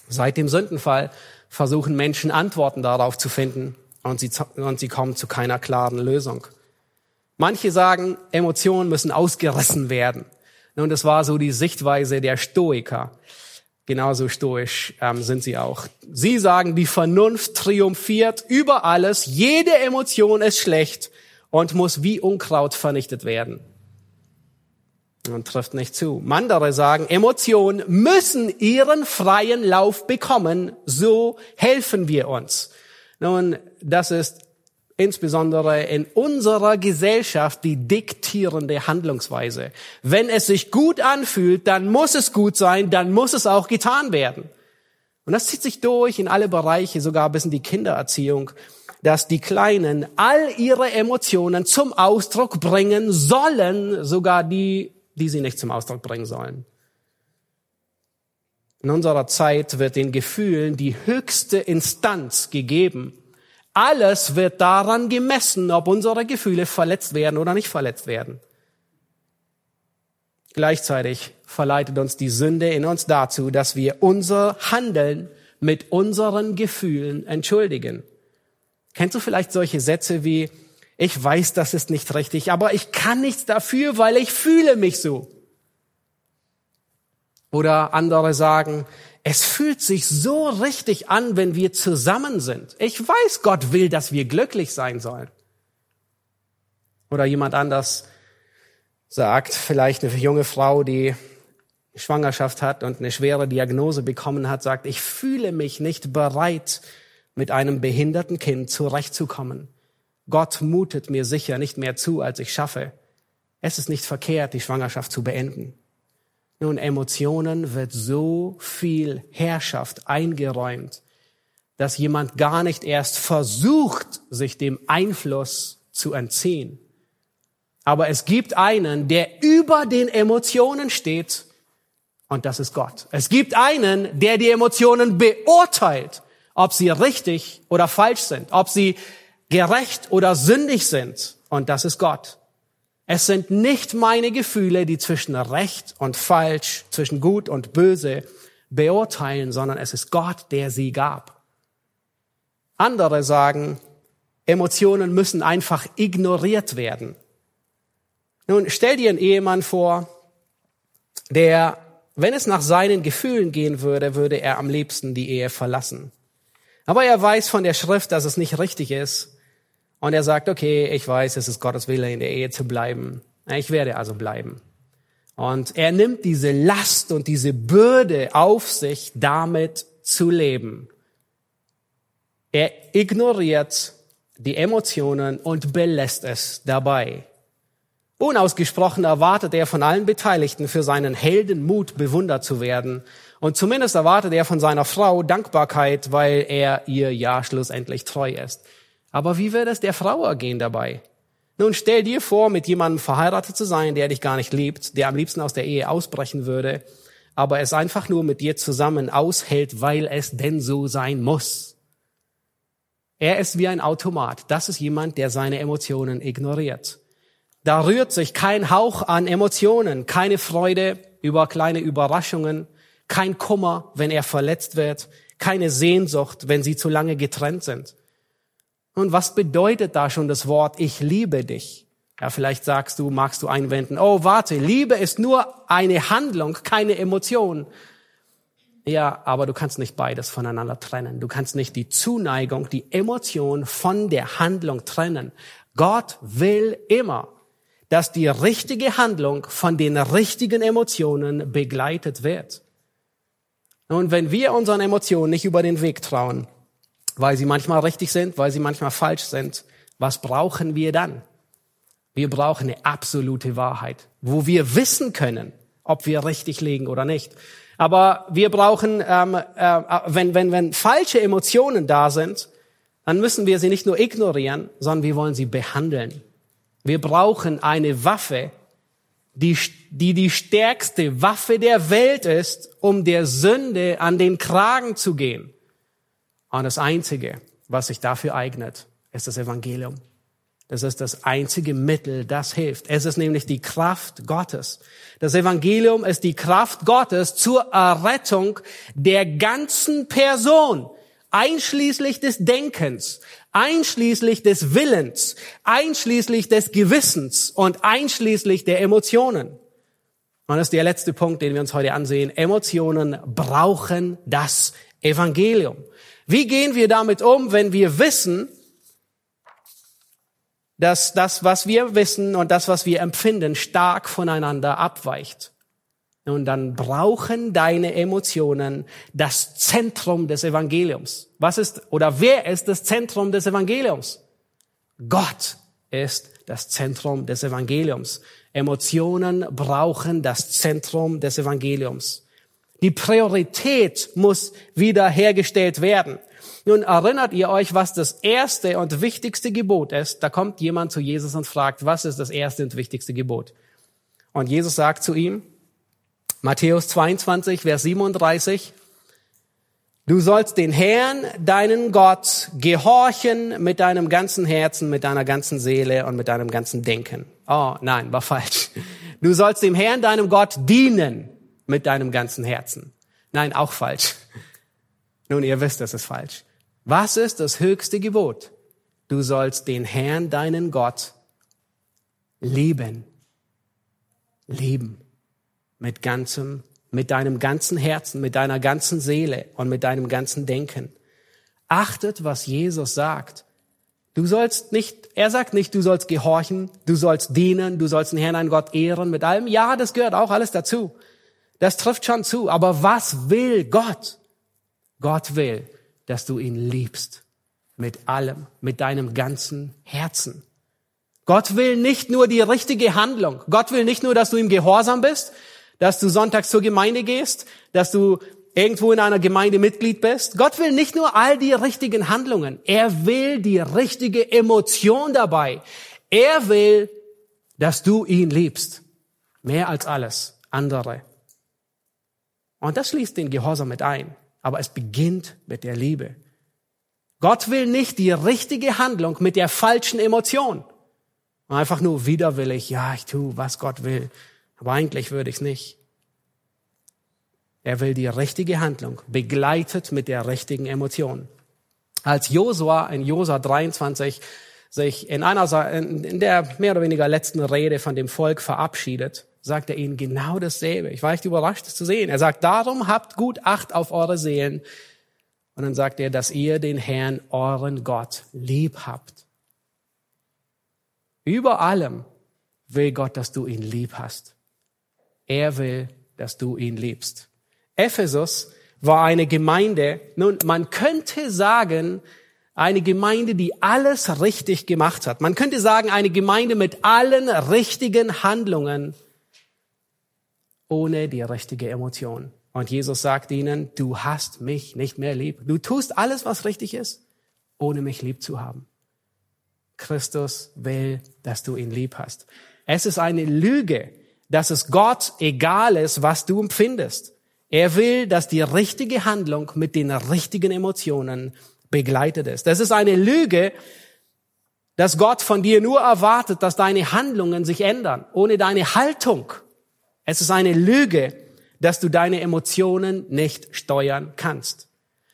Seit dem Sündenfall versuchen Menschen Antworten darauf zu finden und sie, und sie kommen zu keiner klaren Lösung. Manche sagen, Emotionen müssen ausgerissen werden. Und das war so die Sichtweise der Stoiker. Genauso stoisch ähm, sind sie auch. Sie sagen, die Vernunft triumphiert über alles. Jede Emotion ist schlecht und muss wie Unkraut vernichtet werden. und trifft nicht zu. Andere sagen, Emotionen müssen ihren freien Lauf bekommen, so helfen wir uns. Nun, das ist insbesondere in unserer Gesellschaft die diktierende Handlungsweise. Wenn es sich gut anfühlt, dann muss es gut sein, dann muss es auch getan werden. Und das zieht sich durch in alle Bereiche, sogar bis in die Kindererziehung, dass die Kleinen all ihre Emotionen zum Ausdruck bringen sollen, sogar die, die sie nicht zum Ausdruck bringen sollen. In unserer Zeit wird den Gefühlen die höchste Instanz gegeben. Alles wird daran gemessen, ob unsere Gefühle verletzt werden oder nicht verletzt werden. Gleichzeitig verleitet uns die Sünde in uns dazu, dass wir unser Handeln mit unseren Gefühlen entschuldigen. Kennst du vielleicht solche Sätze wie, ich weiß, das ist nicht richtig, aber ich kann nichts dafür, weil ich fühle mich so. Oder andere sagen, es fühlt sich so richtig an, wenn wir zusammen sind. Ich weiß, Gott will, dass wir glücklich sein sollen. Oder jemand anders, sagt vielleicht eine junge Frau, die Schwangerschaft hat und eine schwere Diagnose bekommen hat, sagt, ich fühle mich nicht bereit, mit einem behinderten Kind zurechtzukommen. Gott mutet mir sicher nicht mehr zu, als ich schaffe. Es ist nicht verkehrt, die Schwangerschaft zu beenden. Nun, Emotionen wird so viel Herrschaft eingeräumt, dass jemand gar nicht erst versucht, sich dem Einfluss zu entziehen. Aber es gibt einen, der über den Emotionen steht, und das ist Gott. Es gibt einen, der die Emotionen beurteilt, ob sie richtig oder falsch sind, ob sie gerecht oder sündig sind, und das ist Gott. Es sind nicht meine Gefühle, die zwischen recht und falsch, zwischen gut und böse beurteilen, sondern es ist Gott, der sie gab. Andere sagen, Emotionen müssen einfach ignoriert werden. Nun, stell dir einen Ehemann vor, der, wenn es nach seinen Gefühlen gehen würde, würde er am liebsten die Ehe verlassen. Aber er weiß von der Schrift, dass es nicht richtig ist. Und er sagt, okay, ich weiß, es ist Gottes Wille, in der Ehe zu bleiben. Ich werde also bleiben. Und er nimmt diese Last und diese Bürde auf sich, damit zu leben. Er ignoriert die Emotionen und belässt es dabei. Unausgesprochen erwartet er von allen Beteiligten für seinen Heldenmut bewundert zu werden. Und zumindest erwartet er von seiner Frau Dankbarkeit, weil er ihr ja schlussendlich treu ist. Aber wie wird es der Frau ergehen dabei? Nun stell dir vor, mit jemandem verheiratet zu sein, der dich gar nicht liebt, der am liebsten aus der Ehe ausbrechen würde, aber es einfach nur mit dir zusammen aushält, weil es denn so sein muss. Er ist wie ein Automat. Das ist jemand, der seine Emotionen ignoriert. Da rührt sich kein Hauch an Emotionen, keine Freude über kleine Überraschungen, kein Kummer, wenn er verletzt wird, keine Sehnsucht, wenn sie zu lange getrennt sind. Und was bedeutet da schon das Wort, ich liebe dich? Ja, vielleicht sagst du, magst du einwenden, oh, warte, Liebe ist nur eine Handlung, keine Emotion. Ja, aber du kannst nicht beides voneinander trennen. Du kannst nicht die Zuneigung, die Emotion von der Handlung trennen. Gott will immer, dass die richtige Handlung von den richtigen Emotionen begleitet wird. Und wenn wir unseren Emotionen nicht über den Weg trauen, weil sie manchmal richtig sind, weil sie manchmal falsch sind, was brauchen wir dann? Wir brauchen eine absolute Wahrheit, wo wir wissen können, ob wir richtig liegen oder nicht. Aber wir brauchen, ähm, äh, wenn, wenn, wenn falsche Emotionen da sind, dann müssen wir sie nicht nur ignorieren, sondern wir wollen sie behandeln. Wir brauchen eine Waffe, die, die die stärkste Waffe der Welt ist, um der Sünde an den Kragen zu gehen. Und das Einzige, was sich dafür eignet, ist das Evangelium. Das ist das einzige Mittel, das hilft. Es ist nämlich die Kraft Gottes. Das Evangelium ist die Kraft Gottes zur Errettung der ganzen Person, einschließlich des Denkens, einschließlich des Willens, einschließlich des Gewissens und einschließlich der Emotionen. Und das ist der letzte Punkt, den wir uns heute ansehen. Emotionen brauchen das Evangelium. Wie gehen wir damit um, wenn wir wissen, dass das, was wir wissen und das, was wir empfinden, stark voneinander abweicht. Und dann brauchen deine Emotionen das Zentrum des Evangeliums. Was ist oder wer ist das Zentrum des Evangeliums? Gott ist das Zentrum des Evangeliums. Emotionen brauchen das Zentrum des Evangeliums. Die Priorität muss wiederhergestellt werden. Nun erinnert ihr euch, was das erste und wichtigste Gebot ist? Da kommt jemand zu Jesus und fragt, was ist das erste und wichtigste Gebot? Und Jesus sagt zu ihm, Matthäus 22, Vers 37, Du sollst den Herrn, deinen Gott, gehorchen mit deinem ganzen Herzen, mit deiner ganzen Seele und mit deinem ganzen Denken. Oh, nein, war falsch. Du sollst dem Herrn, deinem Gott, dienen mit deinem ganzen Herzen. Nein, auch falsch. Nun, ihr wisst, das ist falsch. Was ist das höchste Gebot? Du sollst den Herrn, deinen Gott, lieben. Lieben. Mit ganzem mit deinem ganzen Herzen, mit deiner ganzen Seele und mit deinem ganzen Denken. Achtet, was Jesus sagt. Du sollst nicht, er sagt nicht, du sollst gehorchen, du sollst dienen, du sollst den Herrn, einen Gott ehren mit allem. Ja, das gehört auch alles dazu. Das trifft schon zu. Aber was will Gott? Gott will, dass du ihn liebst. Mit allem, mit deinem ganzen Herzen. Gott will nicht nur die richtige Handlung. Gott will nicht nur, dass du ihm gehorsam bist, dass du sonntags zur Gemeinde gehst, dass du irgendwo in einer Gemeinde Mitglied bist. Gott will nicht nur all die richtigen Handlungen, er will die richtige Emotion dabei. Er will, dass du ihn liebst, mehr als alles andere. Und das schließt den Gehorsam mit ein, aber es beginnt mit der Liebe. Gott will nicht die richtige Handlung mit der falschen Emotion. Einfach nur widerwillig, ja, ich tu, was Gott will. Aber eigentlich würde ich es nicht. Er will die richtige Handlung, begleitet mit der richtigen Emotion. Als Josua in Josua 23 sich in einer, in der mehr oder weniger letzten Rede von dem Volk verabschiedet, sagt er ihnen genau dasselbe. Ich war echt überrascht, das zu sehen. Er sagt, darum habt gut Acht auf eure Seelen. Und dann sagt er, dass ihr den Herrn, euren Gott, lieb habt. Über allem will Gott, dass du ihn lieb hast. Er will, dass du ihn liebst. Ephesus war eine Gemeinde, nun, man könnte sagen, eine Gemeinde, die alles richtig gemacht hat. Man könnte sagen, eine Gemeinde mit allen richtigen Handlungen, ohne die richtige Emotion. Und Jesus sagt ihnen, du hast mich nicht mehr lieb. Du tust alles, was richtig ist, ohne mich lieb zu haben. Christus will, dass du ihn lieb hast. Es ist eine Lüge, dass es Gott egal ist, was du empfindest. Er will, dass die richtige Handlung mit den richtigen Emotionen begleitet ist. Das ist eine Lüge, dass Gott von dir nur erwartet, dass deine Handlungen sich ändern, ohne deine Haltung. Es ist eine Lüge, dass du deine Emotionen nicht steuern kannst.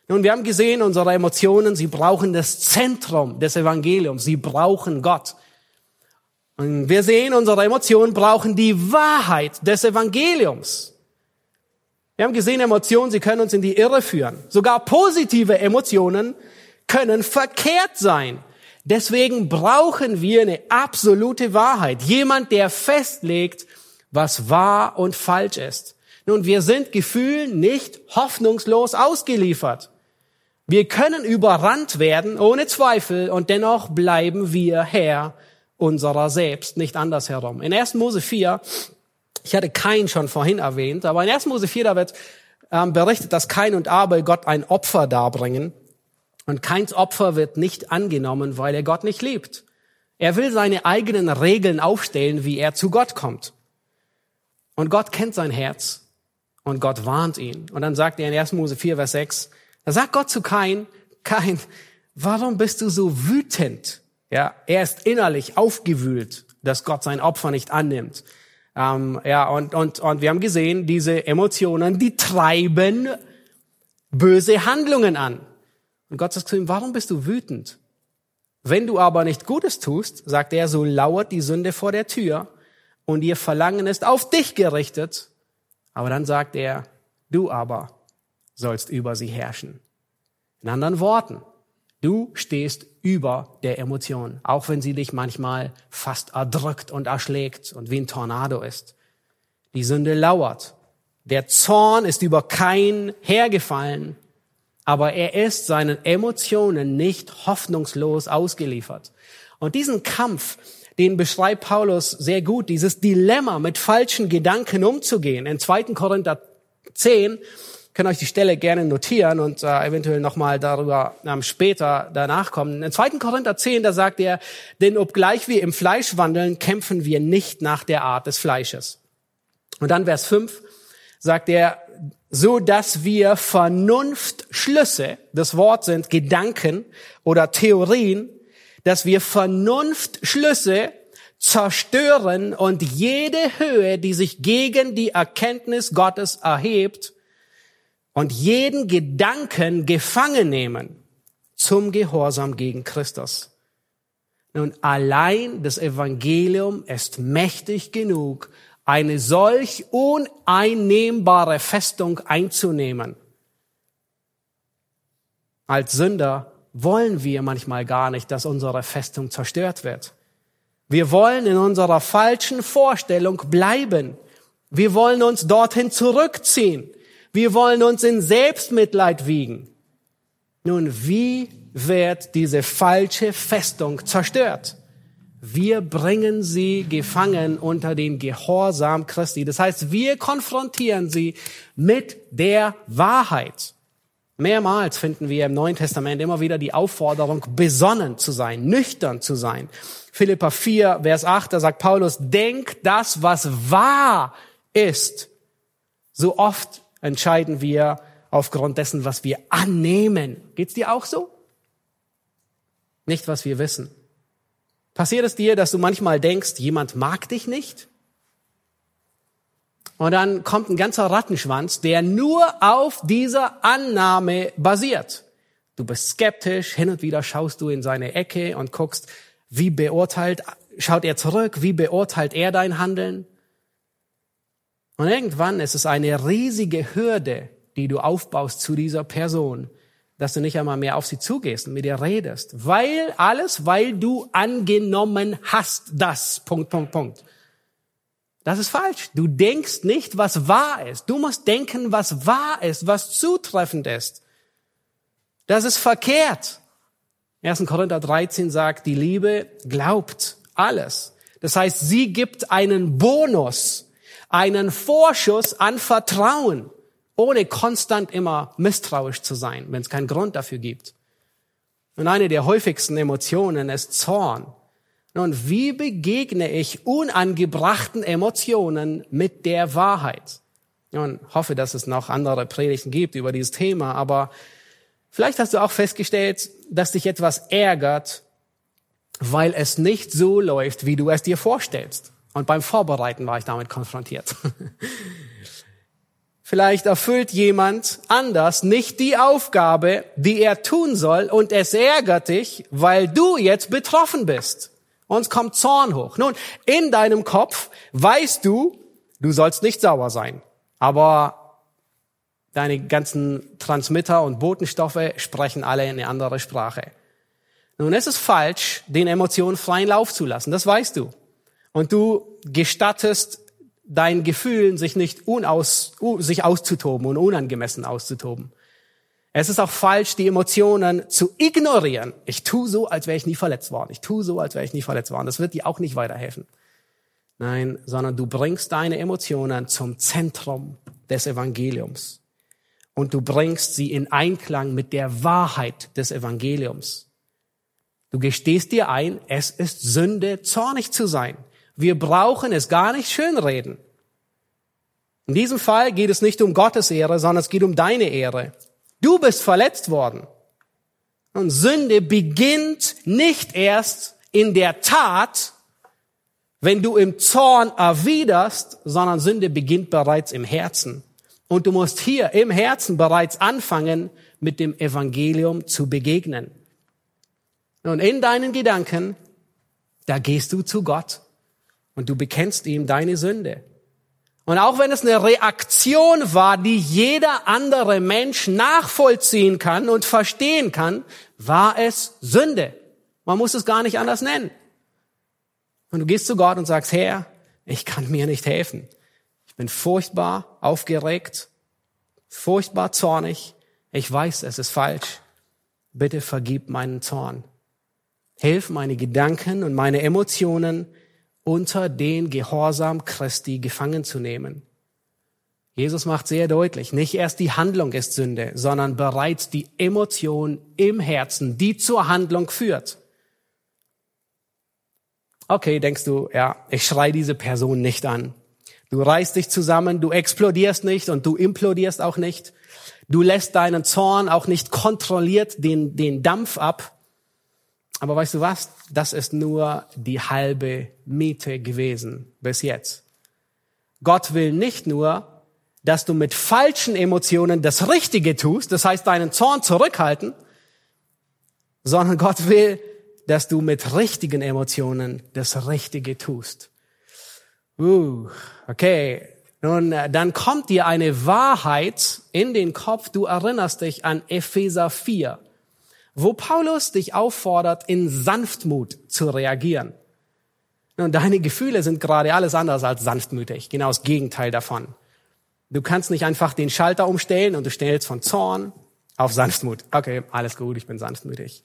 Nun, wir haben gesehen, unsere Emotionen, sie brauchen das Zentrum des Evangeliums. Sie brauchen Gott. Und wir sehen, unsere Emotionen brauchen die Wahrheit des Evangeliums. Wir haben gesehen, Emotionen, sie können uns in die Irre führen. Sogar positive Emotionen können verkehrt sein. Deswegen brauchen wir eine absolute Wahrheit. Jemand, der festlegt, was wahr und falsch ist. Nun, wir sind Gefühlen nicht hoffnungslos ausgeliefert. Wir können überrannt werden, ohne Zweifel, und dennoch bleiben wir Herr unserer selbst, nicht andersherum. In 1. Mose 4, ich hatte Kain schon vorhin erwähnt, aber in 1. Mose 4, da wird ähm, berichtet, dass Kain und Abel Gott ein Opfer darbringen. Und Kains Opfer wird nicht angenommen, weil er Gott nicht liebt. Er will seine eigenen Regeln aufstellen, wie er zu Gott kommt. Und Gott kennt sein Herz und Gott warnt ihn. Und dann sagt er in 1. Mose 4, Vers 6, da sagt Gott zu Kain, Kain, warum bist du so wütend? Ja, er ist innerlich aufgewühlt, dass Gott sein Opfer nicht annimmt. Ähm, ja, und, und, und wir haben gesehen, diese Emotionen, die treiben böse Handlungen an. Und Gott sagt zu ihm, warum bist du wütend? Wenn du aber nicht Gutes tust, sagt er, so lauert die Sünde vor der Tür und ihr Verlangen ist auf dich gerichtet. Aber dann sagt er, du aber sollst über sie herrschen. In anderen Worten, Du stehst über der Emotion, auch wenn sie dich manchmal fast erdrückt und erschlägt und wie ein Tornado ist. Die Sünde lauert. Der Zorn ist über kein hergefallen, aber er ist seinen Emotionen nicht hoffnungslos ausgeliefert. Und diesen Kampf, den beschreibt Paulus sehr gut, dieses Dilemma mit falschen Gedanken umzugehen. In 2. Korinther 10 könnt euch die Stelle gerne notieren und äh, eventuell nochmal darüber ähm, später danach kommen. In 2. Korinther 10, da sagt er, denn obgleich wir im Fleisch wandeln, kämpfen wir nicht nach der Art des Fleisches. Und dann Vers 5 sagt er, so dass wir Vernunftschlüsse, das Wort sind Gedanken oder Theorien, dass wir Vernunftschlüsse zerstören und jede Höhe, die sich gegen die Erkenntnis Gottes erhebt, und jeden Gedanken gefangen nehmen zum Gehorsam gegen Christus. Nun, allein das Evangelium ist mächtig genug, eine solch uneinnehmbare Festung einzunehmen. Als Sünder wollen wir manchmal gar nicht, dass unsere Festung zerstört wird. Wir wollen in unserer falschen Vorstellung bleiben. Wir wollen uns dorthin zurückziehen. Wir wollen uns in Selbstmitleid wiegen. Nun, wie wird diese falsche Festung zerstört? Wir bringen sie gefangen unter den Gehorsam Christi. Das heißt, wir konfrontieren sie mit der Wahrheit. Mehrmals finden wir im Neuen Testament immer wieder die Aufforderung, besonnen zu sein, nüchtern zu sein. Philippa 4, Vers 8, da sagt Paulus, denk das, was wahr ist. So oft entscheiden wir aufgrund dessen, was wir annehmen. Geht's dir auch so? Nicht, was wir wissen. Passiert es dir, dass du manchmal denkst, jemand mag dich nicht? Und dann kommt ein ganzer Rattenschwanz, der nur auf dieser Annahme basiert. Du bist skeptisch, hin und wieder schaust du in seine Ecke und guckst, wie beurteilt, schaut er zurück, wie beurteilt er dein Handeln? Und irgendwann ist es eine riesige Hürde, die du aufbaust zu dieser Person, dass du nicht einmal mehr auf sie zugehst und mit ihr redest. Weil alles, weil du angenommen hast das. Punkt, Punkt, Punkt. Das ist falsch. Du denkst nicht, was wahr ist. Du musst denken, was wahr ist, was zutreffend ist. Das ist verkehrt. 1. Korinther 13 sagt, die Liebe glaubt alles. Das heißt, sie gibt einen Bonus einen Vorschuss an Vertrauen, ohne konstant immer misstrauisch zu sein, wenn es keinen Grund dafür gibt. Und eine der häufigsten Emotionen ist Zorn. Nun, wie begegne ich unangebrachten Emotionen mit der Wahrheit? Und hoffe, dass es noch andere Predigten gibt über dieses Thema, aber vielleicht hast du auch festgestellt, dass dich etwas ärgert, weil es nicht so läuft, wie du es dir vorstellst. Und beim Vorbereiten war ich damit konfrontiert. Vielleicht erfüllt jemand anders nicht die Aufgabe, die er tun soll, und es ärgert dich, weil du jetzt betroffen bist. Uns kommt Zorn hoch. Nun, in deinem Kopf weißt du, du sollst nicht sauer sein. Aber deine ganzen Transmitter und Botenstoffe sprechen alle in eine andere Sprache. Nun, es ist falsch, den Emotionen freien Lauf zu lassen. Das weißt du und du gestattest deinen Gefühlen, sich nicht unaus, sich auszutoben und unangemessen auszutoben. Es ist auch falsch, die Emotionen zu ignorieren. Ich tu so, als wäre ich nie verletzt worden. Ich tu so, als wäre ich nie verletzt worden. Das wird dir auch nicht weiterhelfen. Nein, sondern du bringst deine Emotionen zum Zentrum des Evangeliums. Und du bringst sie in Einklang mit der Wahrheit des Evangeliums. Du gestehst dir ein, es ist Sünde, zornig zu sein. Wir brauchen es gar nicht schönreden. In diesem Fall geht es nicht um Gottes Ehre, sondern es geht um deine Ehre. Du bist verletzt worden. Und Sünde beginnt nicht erst in der Tat, wenn du im Zorn erwiderst, sondern Sünde beginnt bereits im Herzen. Und du musst hier im Herzen bereits anfangen, mit dem Evangelium zu begegnen. Und in deinen Gedanken, da gehst du zu Gtt und du bekennst ihm deine Sünde. Und auch wenn es eine Reaktion war, die jeder andere Mensch nachvollziehen kann und verstehen kann, war es Sünde. Man muss es gar nicht anders nennen. Und du gehst zu Gott und sagst, Herr, ich kann mir nicht helfen. Ich bin furchtbar aufgeregt, furchtbar zornig. Ich weiß, es ist falsch. Bitte vergib meinen Zorn. Hilf meine Gedanken und meine Emotionen unter den Gehorsam Christi gefangen zu nehmen. Jesus macht sehr deutlich, nicht erst die Handlung ist Sünde, sondern bereits die Emotion im Herzen, die zur Handlung führt. Okay, denkst du, ja, ich schrei diese Person nicht an. Du reißt dich zusammen, du explodierst nicht und du implodierst auch nicht. Du lässt deinen Zorn auch nicht kontrolliert den, den Dampf ab. Aber weißt du was? Das ist nur die halbe Miete gewesen bis jetzt. Gott will nicht nur, dass du mit falschen Emotionen das Richtige tust, das heißt deinen Zorn zurückhalten, sondern Gott will, dass du mit richtigen Emotionen das Richtige tust. Uh, okay. Nun, äh, dann kommt dir eine Wahrheit in den Kopf. Du erinnerst dich an Epheser 4, wo Paulus dich auffordert, in Sanftmut zu reagieren. Nun, deine Gefühle sind gerade alles anders als sanftmütig. Genau das Gegenteil davon. Du kannst nicht einfach den Schalter umstellen und du stellst von Zorn auf Sanftmut. Okay, alles gut, ich bin sanftmütig.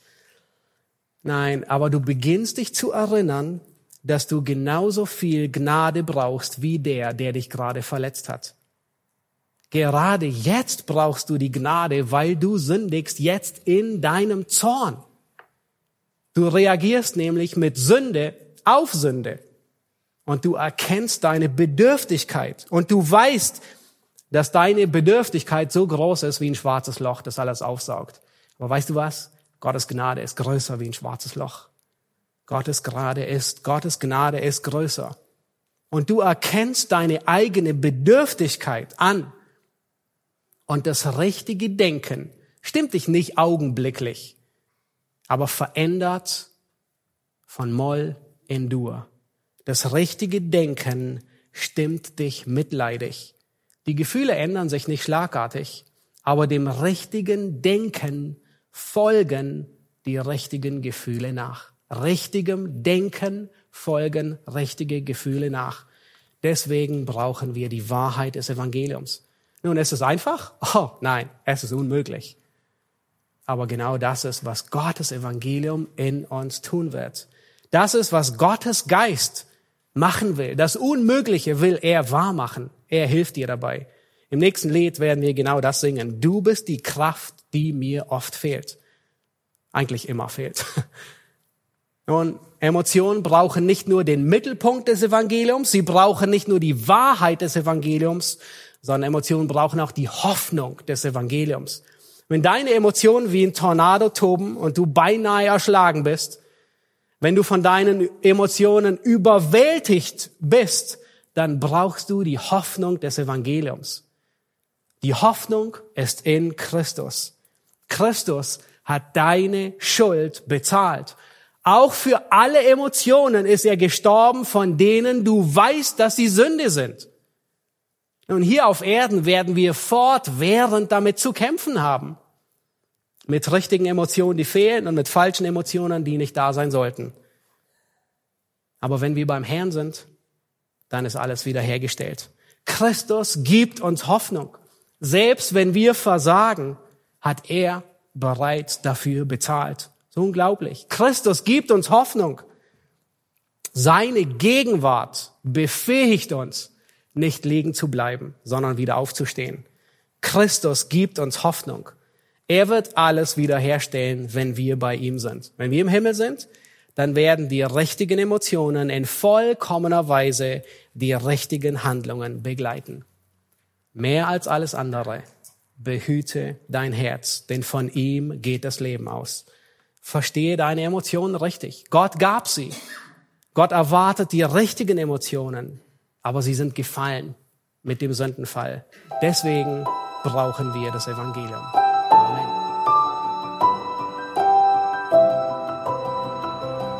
Nein, aber du beginnst dich zu erinnern, dass du genauso viel Gnade brauchst wie der, der dich gerade verletzt hat. Gerade jetzt brauchst du die Gnade, weil du sündigst jetzt in deinem Zorn. Du reagierst nämlich mit Sünde auf Sünde. Und du erkennst deine Bedürftigkeit. Und du weißt, dass deine Bedürftigkeit so groß ist wie ein schwarzes Loch, das alles aufsaugt. Aber weißt du was? Gottes Gnade ist größer wie ein schwarzes Loch. Gottes Gnade ist, Gottes Gnade ist größer. Und du erkennst deine eigene Bedürftigkeit an. Und das richtige Denken stimmt dich nicht augenblicklich, aber verändert von Moll in Dur. Das richtige Denken stimmt dich mitleidig. Die Gefühle ändern sich nicht schlagartig, aber dem richtigen Denken folgen die richtigen Gefühle nach. Richtigem Denken folgen richtige Gefühle nach. Deswegen brauchen wir die Wahrheit des Evangeliums. Nun, ist es einfach? Oh, nein, es ist unmöglich. Aber genau das ist, was Gottes Evangelium in uns tun wird. Das ist, was Gottes Geist machen will. Das Unmögliche will er wahr machen. Er hilft dir dabei. Im nächsten Lied werden wir genau das singen. Du bist die Kraft, die mir oft fehlt. Eigentlich immer fehlt. Nun, Emotionen brauchen nicht nur den Mittelpunkt des Evangeliums, sie brauchen nicht nur die Wahrheit des Evangeliums, sondern Emotionen brauchen auch die Hoffnung des Evangeliums. Wenn deine Emotionen wie ein Tornado toben und du beinahe erschlagen bist, wenn du von deinen Emotionen überwältigt bist, dann brauchst du die Hoffnung des Evangeliums. Die Hoffnung ist in Christus. Christus hat deine Schuld bezahlt. Auch für alle Emotionen ist er gestorben, von denen du weißt, dass sie Sünde sind. Und hier auf Erden werden wir fortwährend damit zu kämpfen haben. Mit richtigen Emotionen, die fehlen und mit falschen Emotionen, die nicht da sein sollten. Aber wenn wir beim Herrn sind, dann ist alles wiederhergestellt. Christus gibt uns Hoffnung. Selbst wenn wir versagen, hat er bereits dafür bezahlt. So unglaublich. Christus gibt uns Hoffnung. Seine Gegenwart befähigt uns, nicht liegen zu bleiben, sondern wieder aufzustehen. Christus gibt uns Hoffnung. Er wird alles wiederherstellen, wenn wir bei ihm sind. Wenn wir im Himmel sind, dann werden die richtigen Emotionen in vollkommener Weise die richtigen Handlungen begleiten. Mehr als alles andere, behüte dein Herz, denn von ihm geht das Leben aus. Verstehe deine Emotionen richtig. Gott gab sie. Gott erwartet die richtigen Emotionen, aber sie sind gefallen mit dem Sündenfall. Deswegen brauchen wir das Evangelium. Amen.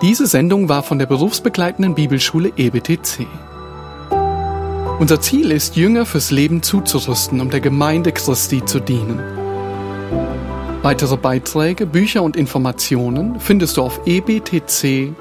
Diese Sendung war von der berufsbegleitenden Bibelschule EBTC. Unser Ziel ist, Jünger fürs Leben zuzurüsten, um der Gemeinde Christi zu dienen. Weitere Beiträge, Bücher und Informationen findest du auf ebtc.org.